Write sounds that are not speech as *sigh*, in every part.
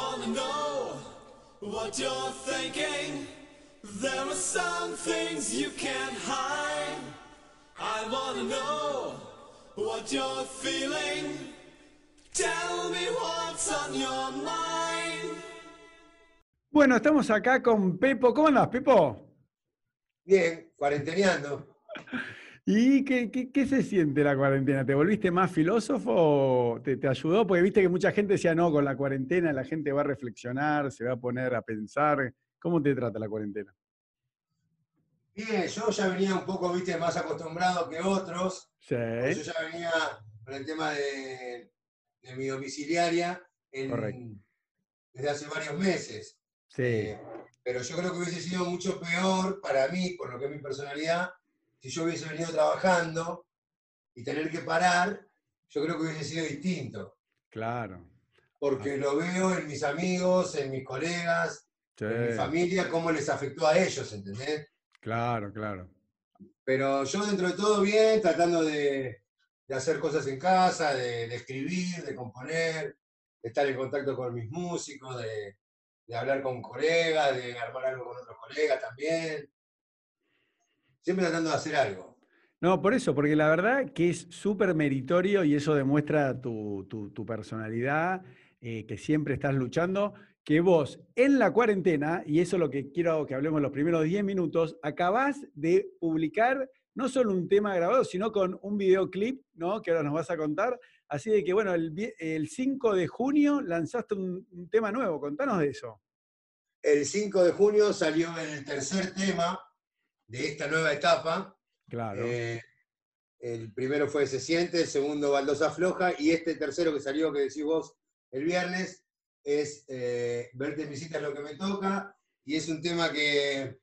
wanna know what you're thinking. There are some things you can't hide. I wanna know what you're feeling. Tell me what's on your mind. Bueno, estamos acá con Pepo. ¿Cómo andás, Pepo? Bien, cuarenteneando. *laughs* ¿Y qué, qué- qué se siente la cuarentena? ¿Te volviste más filósofo o te, te ayudó? Porque viste que mucha gente decía, no, con la cuarentena la gente va a reflexionar, se va a poner a pensar. ¿Cómo te trata la cuarentena? Bien, yo ya venía un poco, viste, más acostumbrado que otros. Sí, Yo ya venía con el tema de, de mi domiciliaria en- desde hace varios meses. sí, Eh, pero yo creo que hubiese sido mucho peor para mí, por lo que es mi personalidad, si yo hubiese venido trabajando y tener que parar, yo creo que hubiese sido distinto. claro. Porque lo veo en mis amigos, en mis colegas, sí, en mi familia, cómo les afectó a ellos, ¿entendés? claro, claro. Pero yo dentro de todo bien, tratando de, de hacer cosas en casa, de, de escribir, de componer, de estar en contacto con mis músicos, de, de hablar con colegas, de armar algo con otros colegas también. Siempre tratando de hacer algo. No, por eso, porque la verdad que es súper meritorio y eso demuestra tu, tu- tu personalidad, eh, que siempre estás luchando, que vos en la cuarentena, y eso es lo que quiero que hablemos los primeros 10 minutos, acabás de publicar no solo un tema grabado, sino con un videoclip, ¿no? Que ahora nos vas a contar. Así de que, bueno, el, el 5 de junio lanzaste un, un tema nuevo, contanos de eso. El 5 de junio salió el tercer tema de esta nueva etapa. Claro. Eh, el primero fue Se siente, el segundo Baldosa Floja, y este tercero que salió, que decís vos, el viernes, es eh, Verte en visita es lo que me toca, y es un tema que,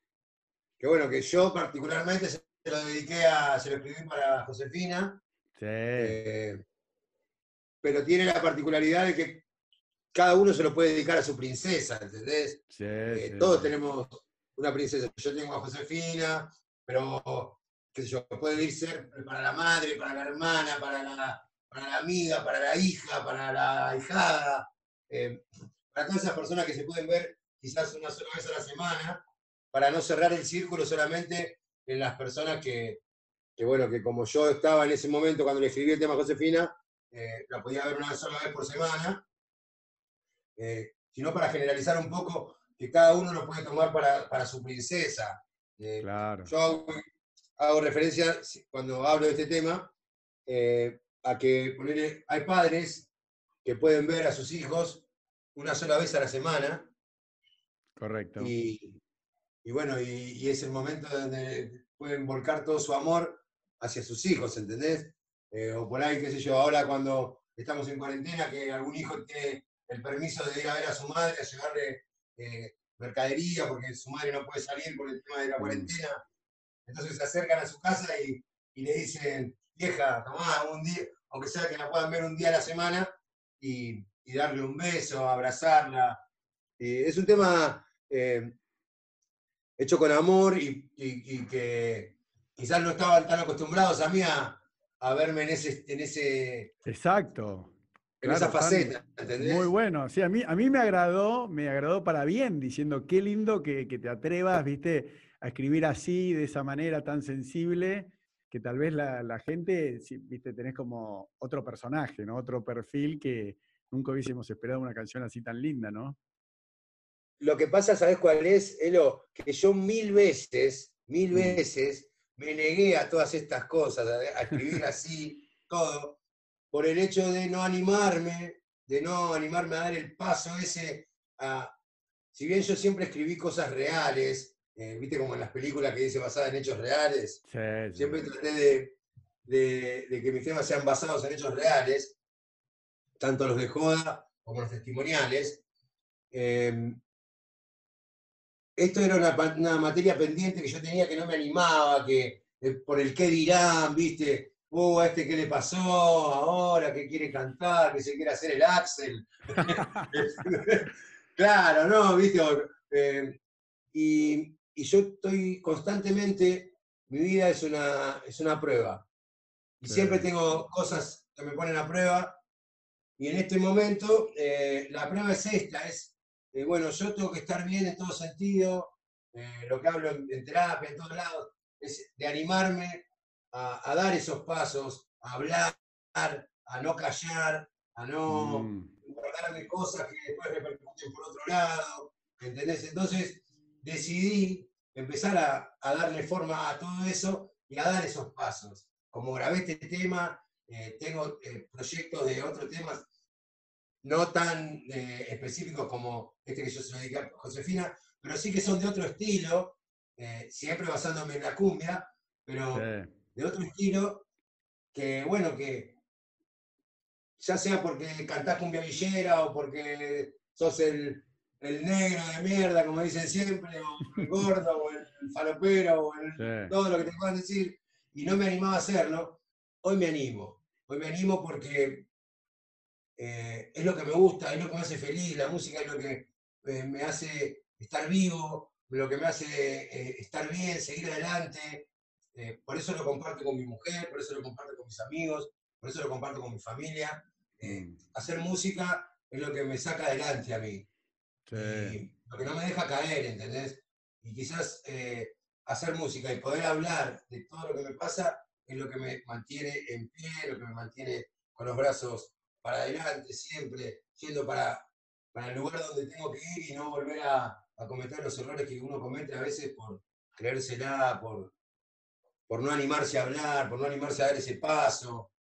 que, bueno, que yo particularmente se lo dediqué a, se lo escribí para Josefina, sí, eh, pero tiene la particularidad de que cada uno se lo puede dedicar a su princesa, ¿entendés? sí, Eh, sí. todos tenemos una princesa. Yo tengo a Josefina, pero qué yo, puede ir ser para la madre, para la hermana, para la, para la amiga, para la hija, para la hijada, eh, para todas esas personas que se pueden ver quizás una sola vez a la semana, para no cerrar el círculo solamente en las personas que, que, bueno, que como yo estaba en ese momento cuando le escribí el tema a Josefina, eh, la podía ver una sola vez por semana, eh, sino para generalizar un poco que cada uno lo puede tomar para, para su princesa. Eh, Claro. yo hago, hago referencia, cuando hablo de este tema, eh, a que hay padres que pueden ver a sus hijos una sola vez a la semana Correcto. y, y bueno, y, y es el momento donde pueden volcar todo su amor hacia sus hijos, ¿entendés? Eh, o por ahí, qué sé yo, ahora cuando estamos en cuarentena, que algún hijo tiene el permiso de ir a ver a su madre, a llevarle eh, mercadería, porque su madre no puede salir por el tema de la Mm. cuarentena. Entonces se acercan a su casa y, y le dicen, vieja, tomá un día, aunque sea que la puedan ver un día a la semana, y, y darle un beso, abrazarla. Y es un tema eh, hecho con amor y, y- y que quizás no estaban tan acostumbrados a mí a, a verme en, ese, en, ese, Exacto. En esa faceta, ¿entendés? Muy bueno. Sí, a mí, a mí me agradó, me agradó para bien, diciendo qué lindo que, que te atrevas, viste, a escribir así, de esa manera tan sensible, que tal vez la, la gente, sí, viste, tenés como otro personaje, ¿no? Otro perfil que nunca hubiésemos esperado una canción así tan linda, ¿no? Lo que pasa, ¿sabes cuál es, Elo? Que yo mil veces, mil Mm. veces, me negué a todas estas cosas, a, a escribir *laughs* así, todo, por el hecho de no animarme, de no animarme a dar el paso ese a... Si bien yo siempre escribí cosas reales, eh, viste como en las películas que dice basadas en hechos reales, Sí, sí. siempre traté de, de- de que mis temas sean basados en hechos reales, tanto los de joda como los testimoniales. Eh, esto era una, una materia pendiente que yo tenía que no me animaba, que eh, por el qué dirán, ¿viste? Oh, a este qué le pasó ahora, que quiere cantar, que se quiere hacer el Axel. *laughs* claro, ¿no? ¿Viste? Eh, y, y yo estoy constantemente, mi vida es una, es una prueba. Y Sí. siempre tengo cosas que me ponen a prueba Y en este momento, eh, la prueba es esta, es, eh, bueno, yo tengo que estar bien en todo sentido, eh, lo que hablo en, en terapia, en todos lados, es de animarme a, a dar esos pasos, a hablar, a no callar, a no Mm, guardarme cosas que después repercuten por otro lado, ¿entendés? Entonces decidí empezar a, a darle forma a todo eso y a dar esos pasos. Como grabé este tema, eh, tengo eh, proyectos de otros temas no tan eh, específicos como este que yo se lo dediqué a Josefina, pero sí que son de otro estilo, eh, siempre basándome en la cumbia, pero sí. De otro estilo que, bueno, que ya sea porque cantás cumbia villera o porque sos el, el negro de mierda, como dicen siempre, o el *laughs* gordo, o el falopero, o el, Sí. todo lo que te puedan decir, y no me animaba a hacerlo, hoy me animo. Hoy me animo porque eh, es lo que me gusta, es lo que me hace feliz, la música es lo que eh, me hace estar vivo, lo que me hace eh, estar bien, seguir adelante. Eh, por eso lo comparto con mi mujer, por eso lo comparto con mis amigos, por eso lo comparto con mi familia. Eh, hacer música es lo que me saca adelante a mí sí. y lo que no me deja caer, ¿entendés? Y quizás eh, hacer música y poder hablar de todo lo que me pasa es lo que me mantiene en pie, lo que me mantiene con los brazos para adelante, siempre yendo para, para el lugar donde tengo que ir y no volver a, a cometer los errores que uno comete a veces por creérsela, por, por no animarse a hablar, por no animarse a dar ese paso,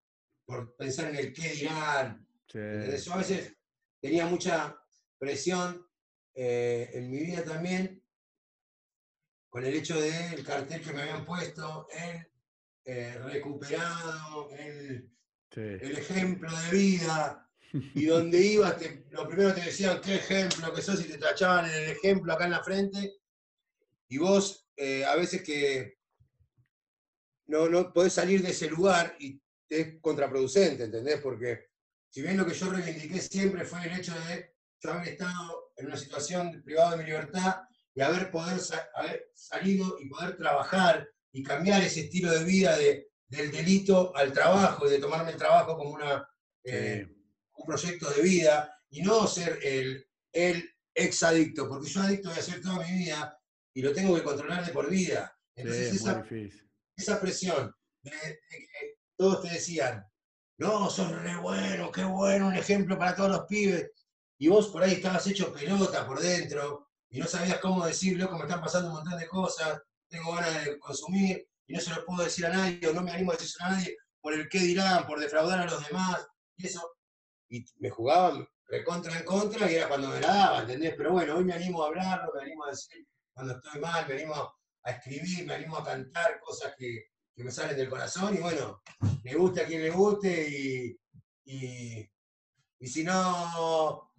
por pensar en el qué dirán, sí. A veces tenía mucha presión eh, en mi vida también con el hecho del cartel que me habían puesto, el eh, recuperado, el, sí. el ejemplo de vida, y donde ibas, te- lo primero te decían qué ejemplo que sos y te tachaban en el ejemplo acá en la frente, y vos eh, a veces que no, no podés salir de ese lugar y es contraproducente, ¿entendés? Porque si bien lo que yo reivindiqué siempre fue el hecho de yo haber estado en una situación privada de mi libertad y haber, poder sa- haber salido y poder trabajar y cambiar ese estilo de vida de- del delito al trabajo y de tomarme el trabajo como una, eh, un proyecto de vida y no ser el, el ex adicto, porque yo adicto voy a ser toda mi vida y lo tengo que controlar de por vida. Entonces Sí, esa, difícil. Esa presión de, que todos te decían, no, sos re bueno, qué bueno, un ejemplo para todos los pibes. Y vos por ahí estabas hecho pelota por dentro y no sabías cómo decir, loco, me están pasando un montón de cosas, tengo ganas de consumir y no se lo puedo decir a nadie o no me animo a decir a nadie por el qué dirán, por defraudar a los demás y eso. Y me jugaban recontra en contra y era cuando me la daba, ¿entendés? Pero bueno, hoy me animo a hablarlo, me animo a decir cuando estoy mal, me animo a escribir, me animo a cantar cosas que, que me salen del corazón y bueno, le guste a quien le guste y, y, y si no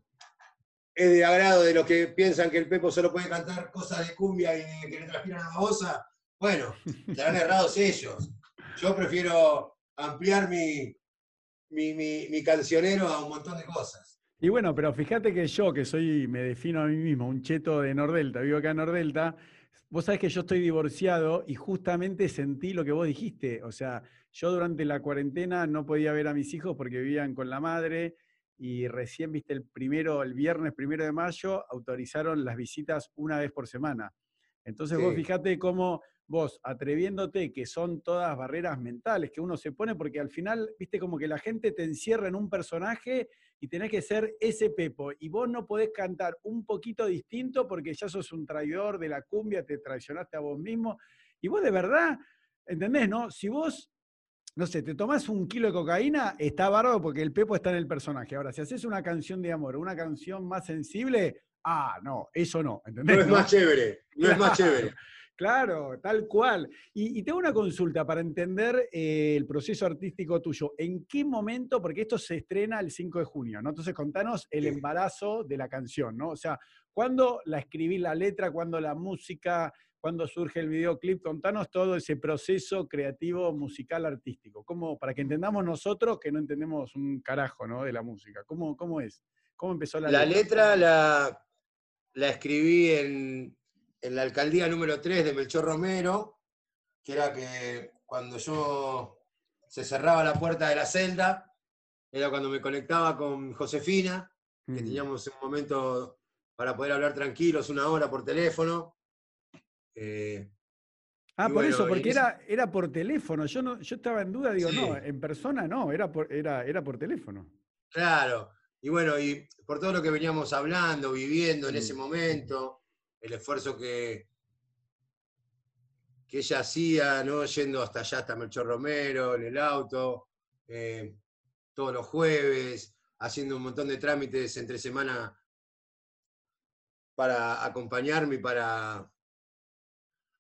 es de agrado de los que piensan que el Pepo solo puede cantar cosas de cumbia y de que le transpiran la babosa, bueno, *laughs* estarán errados ellos. Yo prefiero ampliar mi, mi, mi- mi cancionero a un montón de cosas. Y bueno, pero fíjate que yo, que soy, me defino a mí mismo, un cheto de Nordelta, vivo acá en Nordelta, vos sabés que yo estoy divorciado y justamente sentí lo que vos dijiste. O sea, yo durante la cuarentena no podía ver a mis hijos porque vivían con la madre y recién, viste, el primero, el viernes primero de mayo, autorizaron las visitas una vez por semana. Entonces vos fijate cómo vos, atreviéndote, que son todas barreras mentales que uno se pone, porque al final, viste, como que la gente te encierra en un personaje y tenés que ser ese Pepo. Y vos no podés cantar un poquito distinto porque ya sos un traidor de la cumbia, te traicionaste a vos mismo. Y vos de verdad, ¿entendés? No? Si vos, no sé, te tomás un kilo de cocaína, está bárbaro porque el Pepo está en el personaje. Ahora, si haces una canción de amor, una canción más sensible, ah, no, eso no, No ¿entendés? es más chévere, no es más chévere. Claro, tal cual. Y, y tengo una consulta para entender eh, el proceso artístico tuyo. ¿En qué momento? Porque esto se estrena el 5 de junio, ¿no? Entonces, contanos el embarazo de la canción, ¿no? O sea, ¿cuándo la escribí la letra? ¿Cuándo la música? ¿Cuándo surge el videoclip? Contanos todo ese proceso creativo, musical, artístico. ¿Cómo, para que entendamos nosotros que no entendemos un carajo, ¿no? De la música. ¿Cómo, cómo es? ¿Cómo empezó la, La letra la, la escribí en, en la alcaldía número 3 de Melchor Romero, que era que cuando yo se cerraba la puerta de la celda, era cuando me conectaba con Josefina, que Mm. teníamos un momento para poder hablar tranquilos, una hora por teléfono. Eh, Ah, por eso, bueno, porque era, era por teléfono. Yo no, yo estaba en duda, digo, no, en persona no, era por, era, era por teléfono. Claro, y bueno, y por todo lo que veníamos hablando, viviendo en ese Mm. momento, el esfuerzo que, que ella hacía, ¿no? Yendo hasta allá, hasta Melchor Romero, en el auto, eh, todos los jueves, haciendo un montón de trámites entre semana para acompañarme y para,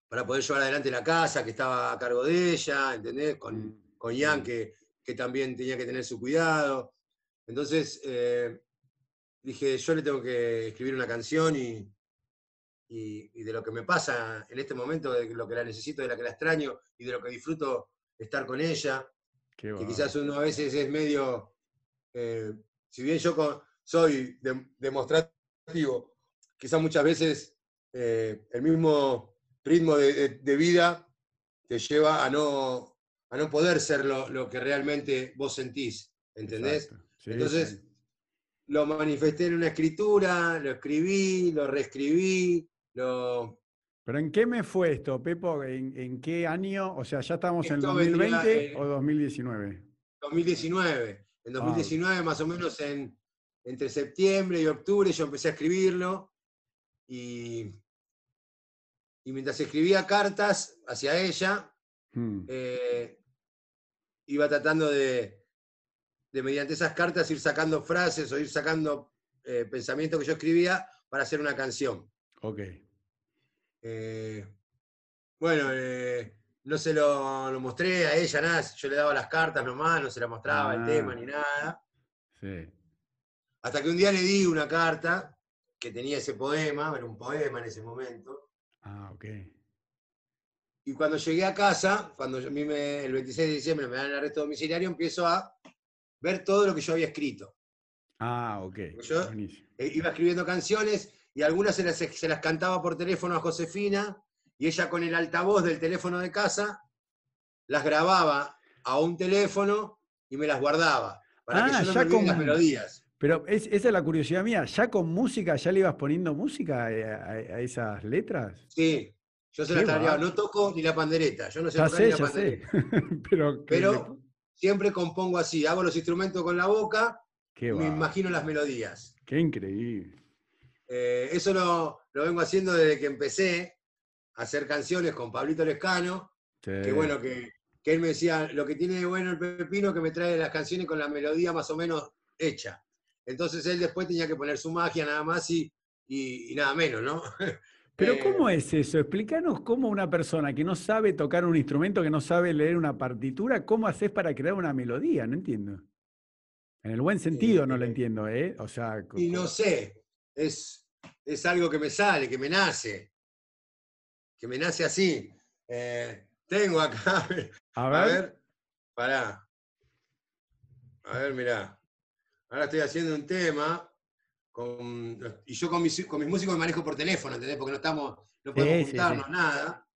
para poder llevar adelante la casa que estaba a cargo de ella, ¿entendés? Con, Mm, con Ian, mm. que, que también tenía que tener su cuidado. Entonces, eh, dije, yo le tengo que escribir una canción y, y- y de lo que me pasa en este momento, de lo que la necesito, de la que la extraño y de lo que disfruto estar con ella, Qué que quizás uno a veces es medio, eh, si bien yo co- soy de- demostrativo, quizás muchas veces eh, el mismo ritmo de, de- de vida te lleva a no, a no poder ser lo, lo que realmente vos sentís, ¿entendés? Sí, Entonces, sí. lo manifesté en una escritura, lo escribí, lo reescribí, lo... ¿Pero en qué me fue esto, Pepo? ¿En, en qué año? O sea, ¿ya estamos en Esto vendría, 2020 eh, o 2019? 2019. En Ah, 2019, más o menos en, entre septiembre y octubre, yo empecé a escribirlo y, y mientras escribía cartas hacia ella, Mm, eh, iba tratando de, de, mediante esas cartas, ir sacando frases o ir sacando eh, pensamientos que yo escribía para hacer una canción. ok. Eh, bueno, eh, no se lo, lo mostré a ella, nada, yo le daba las cartas nomás, no se la mostraba el Ah. tema ni nada. Sí. Hasta que un día le di una carta que tenía ese poema, era un poema en ese momento. Ah, ok. Y cuando llegué a casa, cuando yo- a mí me- el 26 de diciembre me dan el arresto domiciliario, empiezo a ver todo lo que yo había escrito. Ah, ok. Yo- Buenísimo. Iba escribiendo canciones y algunas se las, se las cantaba por teléfono a Josefina y ella con el altavoz del teléfono de casa las grababa a un teléfono y me las guardaba para Ah, que yo no ya me olvide las con- melodías. Pero es- esa es la curiosidad mía. ¿Ya con música, ya le ibas poniendo música a, a esas letras? Sí, yo se las va. No toco ni la pandereta, yo no sé Ya tocar sé, ni la ya sé. *laughs* Pero, siempre compongo así, hago los instrumentos con la boca qué me va, imagino las melodías. Qué increíble. Eh, eso lo, lo vengo haciendo desde que empecé a hacer canciones con Pablito Lescano, que bueno, que, que él me decía, lo que tiene de bueno el Pepino que me trae las canciones con la melodía más o menos hecha. Entonces él después tenía que poner su magia nada más y, y- y nada menos, ¿no? *laughs* Pero Eh, ¿cómo es eso? Explícanos cómo una persona que no sabe tocar un instrumento, que no sabe leer una partitura, ¿cómo haces para crear una melodía? No entiendo. En el buen sentido no lo Eh, entiendo, ¿eh? O sea, Y no sé, es, es algo que me sale, que me nace, que me nace así. Eh, tengo acá, *laughs* a a ver, ver, pará. A ver, mirá. Ahora estoy haciendo un tema con, y yo con mis, con mis músicos me manejo por teléfono, ¿entendés? Porque no estamos, no podemos Sí, juntarnos, sí. nada.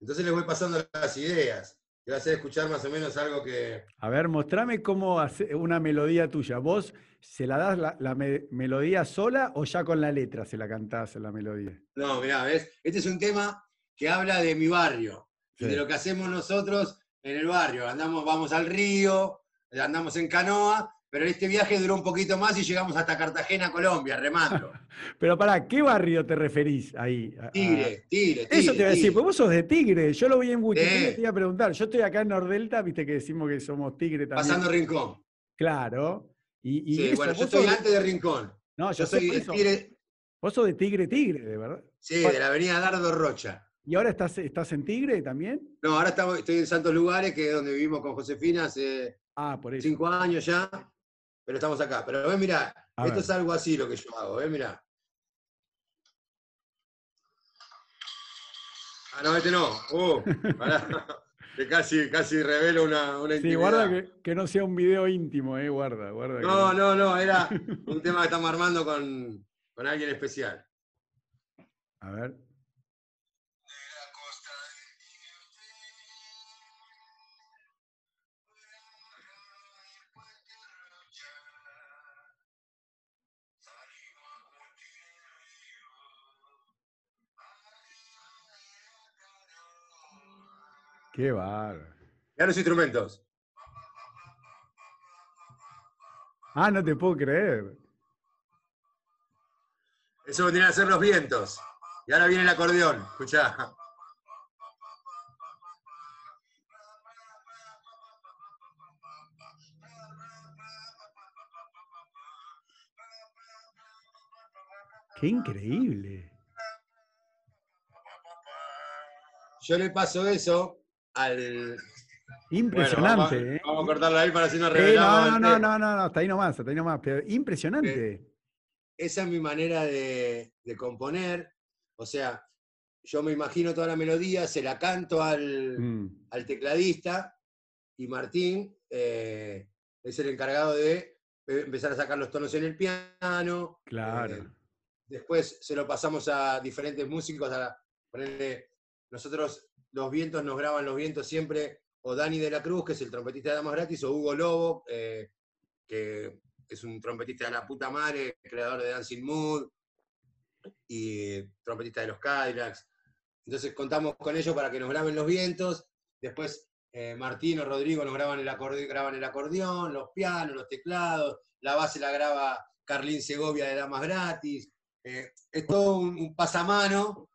Entonces les voy pasando las ideas. A hacer escuchar más o menos algo que, a ver, mostrame cómo hace una melodía tuya. ¿Vos se la das la, la me- melodía sola o ya con la letra se la cantás la melodía? No, mirá, ¿ves? Este es un tema que habla de mi barrio y de lo que hacemos nosotros en el barrio. Andamos, vamos al río, andamos en canoa, pero este viaje duró un poquito más y llegamos hasta Cartagena, Colombia, remando. *laughs* Pero para, ¿qué barrio te referís ahí? A- a- Tigre, tigre, tigre. Eso te iba a decir, pues vos sos de Tigre. Yo lo vi en Wikipedia Sí. te iba a preguntar. Yo estoy acá en Nordelta, viste que decimos que somos Tigre también. Pasando Rincón. Claro. Y, y Sí, eso, bueno, yo estoy de- antes de Rincón. No, Yo soy de. Tigre, Vos sos de Tigre, Tigre, de verdad. sí, de la avenida Dardo Rocha. ¿Y ahora estás, estás en Tigre también? No, ahora estamos- estoy en Santos Lugares, que es donde vivimos con Josefina hace Ah, por eso. cinco años ya, pero estamos acá. Pero ven, mirá, A esto ver. es algo así lo que yo hago, ven, mirá. Ah, no, este no. Uh, pará. *laughs* que casi, casi revelo una, una Sí, intimidad. guarda que, que no sea un video íntimo, eh, guarda, guarda. que No, no, no, era un tema que estamos armando con, con alguien especial. A ver. Qué bárbaro. Mirá los instrumentos. Ah, no te puedo creer. Eso vendrían a ser los vientos. Y ahora viene el acordeón, escuchá. Qué increíble. Yo le paso eso al. Impresionante, Bueno, vamos, ¿eh? vamos a cortarlo ahí para si no revelamos. no, no, tema. no, no, no, hasta ahí nomás, hasta ahí nomás. Pero impresionante. Esa es mi manera de, de componer. O sea, yo me imagino toda la melodía, se la canto al, Mm, al tecladista y Martín eh, es el encargado de eh, empezar a sacar los tonos en el piano. claro. eh, después se lo pasamos a diferentes músicos. A ponerle, nosotros, los vientos nos graban los vientos siempre, o Dani de la Cruz, que es el trompetista de Damas Gratis, o Hugo Lobo, eh, que es un trompetista de la puta madre, creador de Dancing Mood, y trompetista de los Cadillacs. Entonces contamos con ellos para que nos graben los vientos. Después eh, Martín o Rodrigo nos graban el, acorde- graban el acordeón, los pianos, los teclados. La base la graba Carlín Segovia de Damas Gratis. Eh, es todo un, un pasamano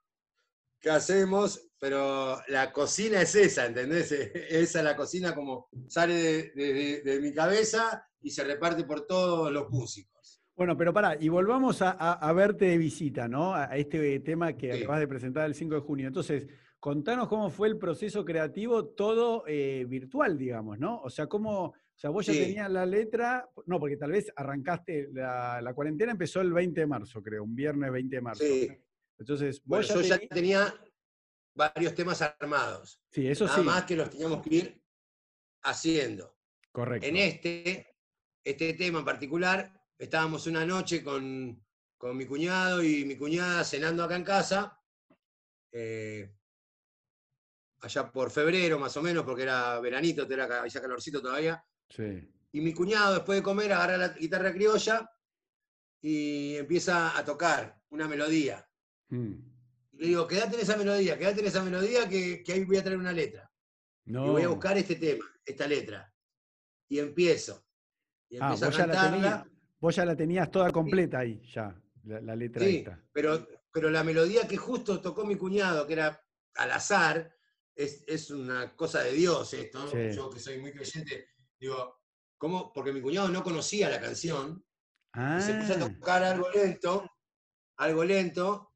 que hacemos, pero la cocina es esa, ¿entendés? *laughs* Esa es la cocina como sale de, de- de- de mi cabeza y se reparte por todos los músicos. Bueno, pero pará, y volvamos a, a- a verte de visita, ¿no? A a este tema que Sí. acabas de presentar el 5 de junio. Entonces, contanos cómo fue el proceso creativo, todo eh, virtual, digamos, ¿no? O sea, cómo, o sea, vos ya Sí. tenías la letra, no, porque tal vez arrancaste, la, la cuarentena empezó el 20 de marzo, creo, un viernes 20 de marzo. Sí. Entonces, Bueno, yo ya tenía varios temas armados. Sí, eso Nada sí, más que los teníamos que ir haciendo. correcto. En este, este tema en particular, estábamos una noche con, con mi cuñado y mi cuñada cenando acá en casa, eh, allá por febrero más o menos, porque era veranito, era ya calorcito todavía, Sí. y mi cuñado después de comer agarra la guitarra criolla y empieza a tocar una melodía. Mm. Y le digo, quédate en esa melodía, quédate en esa melodía que, que ahí voy a traer una letra. No. Y voy a buscar este tema, esta letra. Y empiezo. Y Ah, empiezo vos a ya, la tenías, vos ya la tenías toda completa ahí, ya, la, la letra Sí, esta. pero, pero la melodía que justo tocó mi cuñado, que era al azar, es, es una cosa de Dios esto. Sí. Yo que soy muy creyente, digo, ¿cómo? Porque mi cuñado no conocía la canción Ah, y se puso a tocar algo lento, algo lento.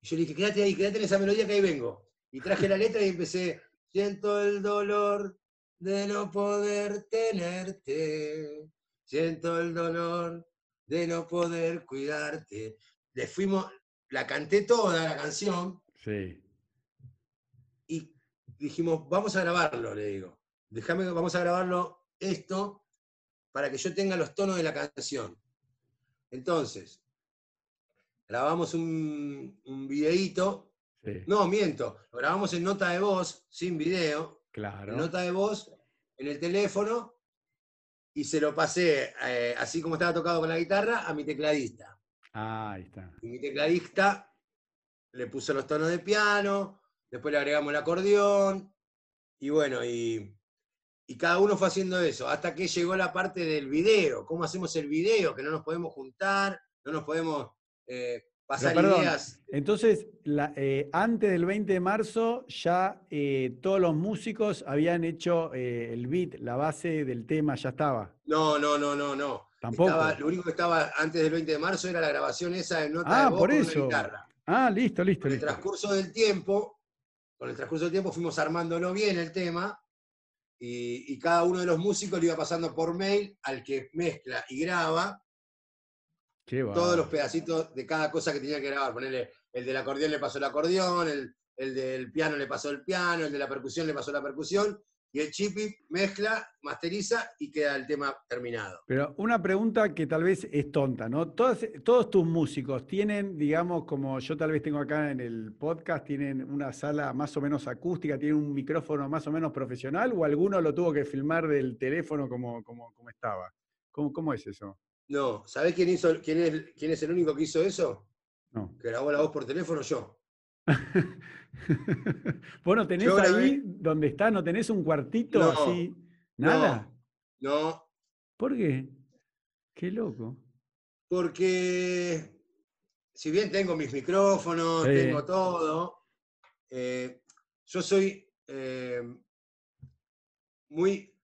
Y yo le dije, quédate ahí, quédate en esa melodía que ahí vengo. Y traje la letra y empecé, siento el dolor de no poder tenerte, siento el dolor de no poder cuidarte. Le fuimos, la canté toda la canción sí. y dijimos, vamos a grabarlo, le digo. Déjame, vamos a grabarlo esto para que yo tenga los tonos de la canción. Entonces, grabamos un, un videíto. sí, No, miento, lo grabamos en nota de voz, sin video, claro. en nota de voz, en el teléfono, y se lo pasé, eh, así como estaba tocado con la guitarra, a mi tecladista. Ah, ahí está. Y mi tecladista le puso los tonos de piano, después le agregamos el acordeón, y bueno, y, y cada uno fue haciendo eso, hasta que llegó la parte del video, cómo hacemos el video, que no nos podemos juntar, no nos podemos eh, pasar perdón, ideas. Entonces, la- eh, antes del 20 de marzo, ya eh, todos los músicos habían hecho eh, el beat, la base del tema, ya estaba. No, no, no, no, no. Tampoco. Estaba- lo único que estaba antes del 20 de marzo era la grabación esa en nota Ah, de voz por eso. guitarra. Ah, listo, listo, Con el listo. transcurso del tiempo, con el transcurso del tiempo fuimos armándolo bien el tema y, y cada uno de los músicos le iba pasando por mail al que mezcla y graba todos los pedacitos de cada cosa que tenía que grabar. Ponerle, el del acordeón le pasó el acordeón, el, el del piano le pasó el piano, el de la percusión le pasó la percusión y el chipi mezcla, masteriza y queda el tema terminado. Pero una pregunta que tal vez es tonta, ¿no? Todas- todos tus músicos tienen, digamos, como yo tal vez tengo acá en el podcast, tienen una sala más o menos acústica, tienen un micrófono más o menos profesional, o alguno lo tuvo que filmar del teléfono como, como, como estaba. ¿Cómo, ¿Cómo es eso? No, ¿sabés quién, hizo, quién, es, quién es el único que hizo eso? No. Que grabó la voz por teléfono yo. *laughs* ¿Vos no tenés Yo ahí donde está, no tenés un cuartito No, así? ¿Nada? No, ¿Por qué? Qué loco. porque si bien tengo mis micrófonos, Sí. tengo todo, eh, yo soy eh, muy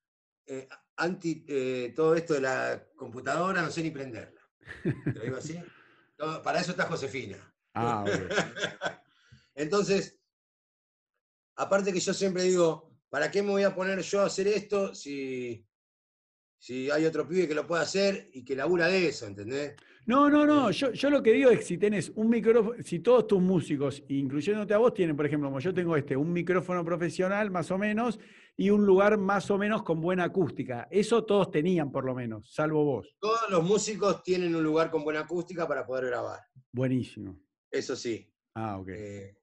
eh, anti eh, todo esto de la computadora, no sé ni prenderla. ¿Te lo digo así? *laughs* No, para eso está Josefina. Ah. *laughs* Entonces, aparte que yo siempre digo, ¿para qué me voy a poner yo a hacer esto si, si hay otro pibe que lo pueda hacer y que labura de eso, ¿entendés? No, no, no. Yo, yo lo que digo es que si tenés un micrófono, si todos tus músicos, incluyéndote a vos, tienen, por ejemplo, como yo tengo este, un micrófono profesional más o menos y un lugar más o menos con buena acústica. Eso todos tenían por lo menos, salvo vos. Todos los músicos tienen un lugar con buena acústica para poder grabar. Buenísimo. Eso sí. Ah, ok. eh,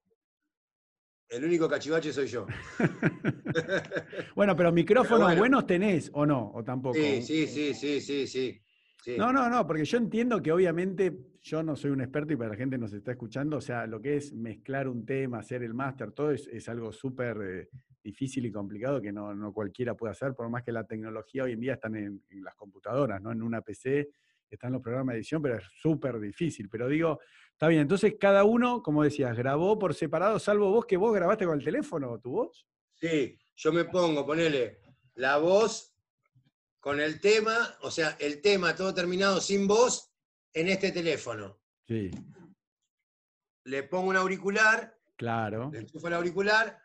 el único cachivache soy yo. *laughs* bueno, pero micrófonos bueno. buenos tenés, ¿o no? ¿O tampoco? Sí, sí, sí, sí, sí, sí. Sí. No, no, no, porque yo entiendo que obviamente yo no soy un experto y para la gente nos está escuchando, o sea, lo que es mezclar un tema, hacer el máster, todo es, es algo súper eh, difícil y complicado que no, no cualquiera puede hacer, por más que la tecnología hoy en día están en, en las computadoras, ¿no? En una PC están los programas de edición, pero es súper difícil. Pero digo, está bien, entonces cada uno, como decías, grabó por separado, salvo vos que vos grabaste con el teléfono, tu voz. Sí, yo me pongo, ponele la voz con el tema, o sea, el tema todo terminado sin voz en este teléfono. Sí, Le pongo un auricular, claro. le enchufo el auricular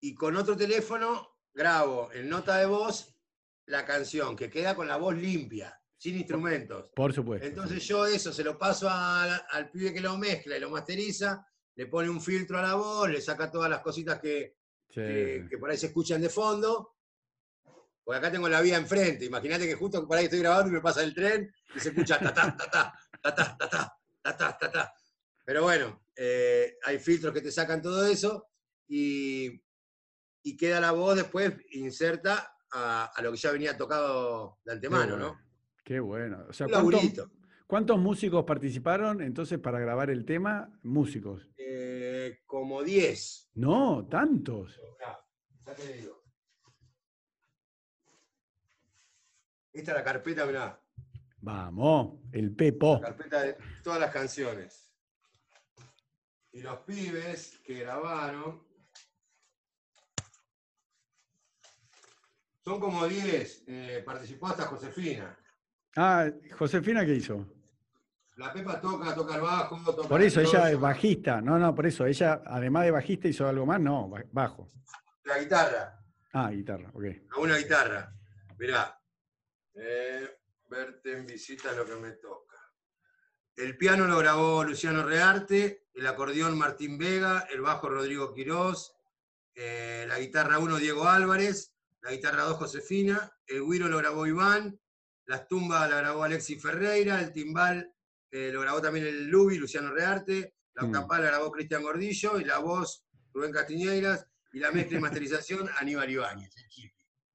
y con otro teléfono grabo en nota de voz la canción, que queda con la voz limpia, sin instrumentos. Por supuesto. Entonces yo eso se lo paso al, al pibe que lo mezcla y lo masteriza, le pone un filtro a la voz, le saca todas las cositas que, Sí, que, sí. que por ahí se escuchan de fondo. Porque acá tengo la vía enfrente. Imagínate que justo por ahí estoy grabando y me pasa el tren y se escucha ta ta ta ta ta ta ta ta ta ta ta ta. Pero bueno, eh, hay filtros que te sacan todo eso y, y queda la voz después inserta a, a lo que ya venía tocado de Qué antemano, bueno, ¿no? Qué bueno. O sea, ¿cuántos, músicos participaron entonces para grabar el tema? Músicos. Eh, como 10. No, tantos. Mirá, ya te digo. Esta es la carpeta, mirá. Vamos, el Pepo. carpeta de todas las canciones. Y los pibes que grabaron son como 10. eh, participó hasta Josefina. Ah, Josefina, ¿qué hizo? La Pepa toca, toca el bajo, toca Por el eso ella es bajista. No, no, por eso. Ella, además de bajista, hizo algo más. No, ba- bajo. La guitarra, Ah, guitarra, ok. una guitarra. Mirá. Eh, verte en visita es lo que me toca. El piano lo grabó Luciano Rearte, el acordeón Martín Vega, el bajo Rodrigo Quirós, eh, la guitarra 1 Diego Álvarez, la guitarra 2 Josefina, el güiro lo grabó Iván, las tumbas la grabó Alexis Ferreira, el timbal eh, lo grabó también el Lubi, Luciano Rearte, la Mm. octapal la grabó Cristian Gordillo y la voz Rubén Castiñeiras y la mezcla y masterización *laughs* Aníbal Ibáñez.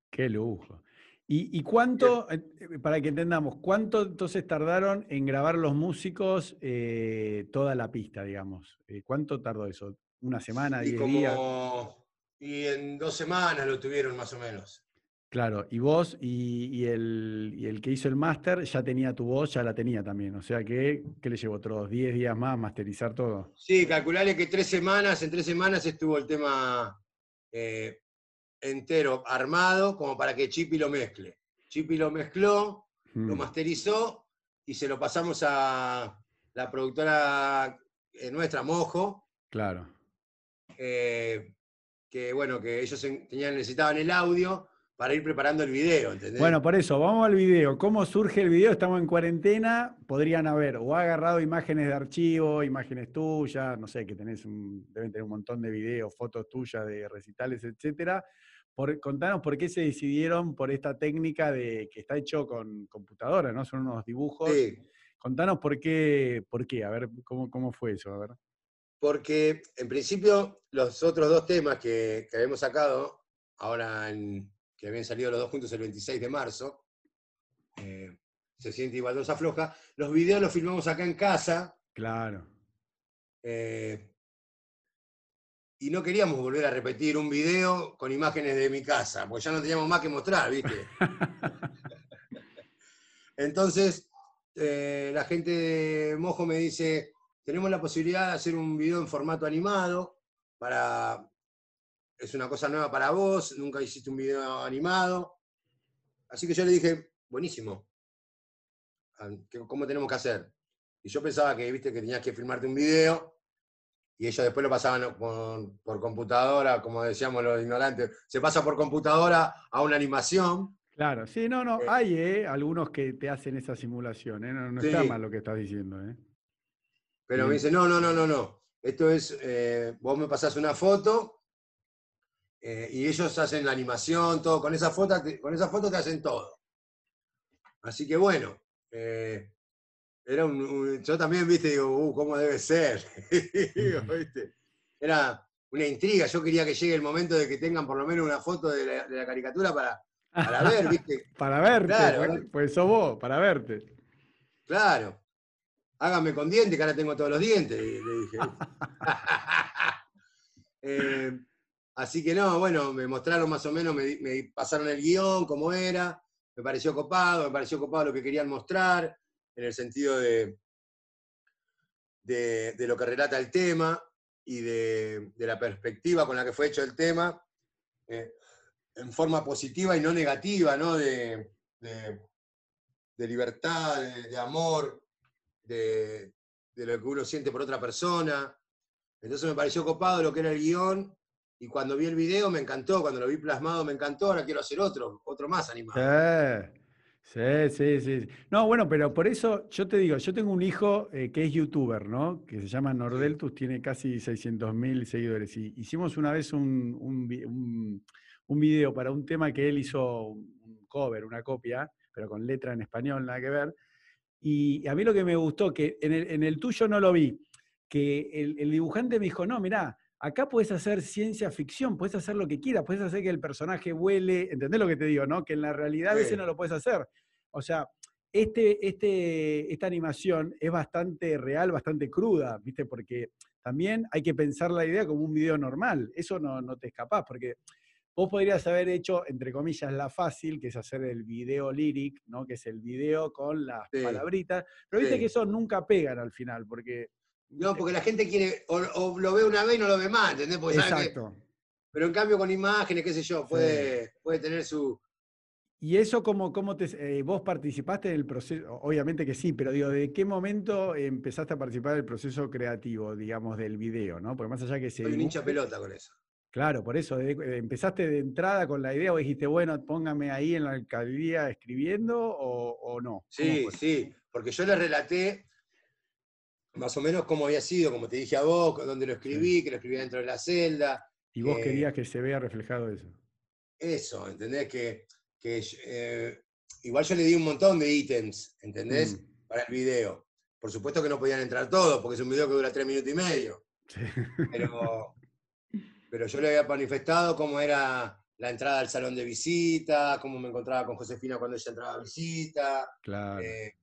Qué lujo. ¿Y, y cuánto, eh, eh, para que entendamos, cuánto entonces tardaron en grabar los músicos eh, toda la pista, digamos? ¿Cuánto tardó eso? ¿Una semana, Y diez días? como y en dos semanas lo tuvieron más o menos. Claro, y vos y, y el, y el que hizo el máster ya tenía tu voz, ya la tenía también. O sea que, ¿qué le llevó? ¿Otros 10 días más masterizar todo? Sí, calcularle que tres semanas, en tres semanas estuvo el tema eh, entero armado como para que Chipi lo mezcle. Chipi lo mezcló, lo Mm, masterizó y se lo pasamos a la productora eh, nuestra, Mojo, claro. eh, que bueno, que ellos en- tenían, necesitaban el audio para ir preparando el video, ¿entendés? Bueno, por eso, vamos al video. ¿Cómo surge el video? Estamos en cuarentena, podrían haber o agarrado imágenes de archivo, imágenes tuyas, no sé, que tenés un, deben tener un montón de videos, fotos tuyas de recitales, etcétera. Por, contanos por qué se decidieron por esta técnica de que está hecho con computadora, ¿no? Son unos dibujos. Sí, Contanos por qué, por qué, a ver, cómo, cómo fue eso, a ver. porque en principio los otros dos temas que, que habíamos sacado, ahora en- que habían salido los dos juntos el 26 de marzo, eh, se siente igual dos afloja, los videos los filmamos acá en casa, Claro. eh, y no queríamos volver a repetir un video con imágenes de mi casa, porque ya no teníamos más que mostrar, ¿viste? *laughs* Entonces, eh, la gente de Mojo me dice, tenemos la posibilidad de hacer un video en formato animado, para... es una cosa nueva para vos, nunca hiciste un video animado. Así que yo le dije, buenísimo, ah, ¿cómo tenemos que hacer? Y yo pensaba que, viste, que tenías que filmarte un video y ellos después lo pasaban por, computadora, como decíamos los ignorantes, se pasa por computadora a una animación. Claro, sí, no, no, eh. hay eh, algunos que te hacen esa simulación, ¿eh? no, está mal lo que estás diciendo. Pero me dice, no, no, no, no, no, esto es, vos me pasás una foto y ellos hacen la animación, todo, con esa foto, con esa foto te hacen todo. Así que bueno, era un, yo también, viste, digo, uh, ¿cómo debe ser? *laughs* Era una intriga, yo quería que llegue el momento de que tengan por lo menos una foto de la, caricatura para, para ver, viste. *laughs* para verte, claro, pues, pues sos vos, para verte. Claro. Hágame con dientes, que ahora tengo todos los dientes, le dije. *laughs* Eh, así que no, bueno, me mostraron más o menos, me, me pasaron el guion, cómo era, me pareció copado, me pareció copado lo que querían mostrar en el sentido de, de, lo que relata el tema y de, la perspectiva con la que fue hecho el tema, eh, en forma positiva y no negativa, ¿no? De, libertad, de, amor, de, lo que uno siente por otra persona. Entonces me pareció copado lo que era el guion y cuando vi el video me encantó, cuando lo vi plasmado me encantó, ahora quiero hacer otro, otro más animado. Sí, sí, sí. No, bueno, pero por eso yo te digo, yo tengo un hijo eh, que es youtuber, ¿no? Que se llama Nordeltus, tiene casi 600 mil seguidores. Y hicimos una vez un, un, video para un tema que él hizo, un cover, una copia, pero con letra en español, nada que ver. Y a mí lo que me gustó, que en el, tuyo no lo vi, que el, el dibujante me dijo, no, mirá, Acá puedes hacer ciencia ficción, puedes hacer lo que quieras, puedes hacer que el personaje vuele, ¿entendés lo que te digo, no? Que en la realidad a veces no lo puedes hacer. O sea, este, este, esta animación es bastante real, bastante cruda, ¿viste? Porque también hay que pensar la idea como un video normal. Eso no, no te escapás, porque vos podrías haber hecho, entre comillas, la fácil, que es hacer el video lyric, ¿no? Que es el video con las palabritas. Pero viste que eso nunca pegan al final, porque no, porque la gente quiere, o, lo ve una vez y no lo ve más, ¿entendés? Exacto. pero en cambio con imágenes, qué sé yo, puede, puede tener su... ¿Y eso cómo, cómo te... Eh, vos participaste en el proceso? Obviamente que sí, pero digo, ¿de qué momento empezaste a participar del proceso creativo, digamos, del video, no? Porque más allá que se... Soy un hincha pelota con eso. Claro, por eso, ¿empezaste de entrada con la idea o dijiste, bueno, póngame ahí en la alcaldía escribiendo o, o no? Sí, sí, porque yo le relaté más o menos cómo había sido, como te dije a vos, dónde lo escribí, que lo escribí dentro de la celda. Y vos eh, querías que se vea reflejado eso. Eso, ¿entendés? Que, eh, igual yo le di un montón de ítems, ¿entendés? Mm. Para el video. Por supuesto que no podían entrar todos, porque es un video que dura tres minutos y medio. Pero, *laughs* pero yo le había manifestado cómo era la entrada al salón de visita, cómo me encontraba con Josefina cuando ella entraba a visita. Claro. Eh,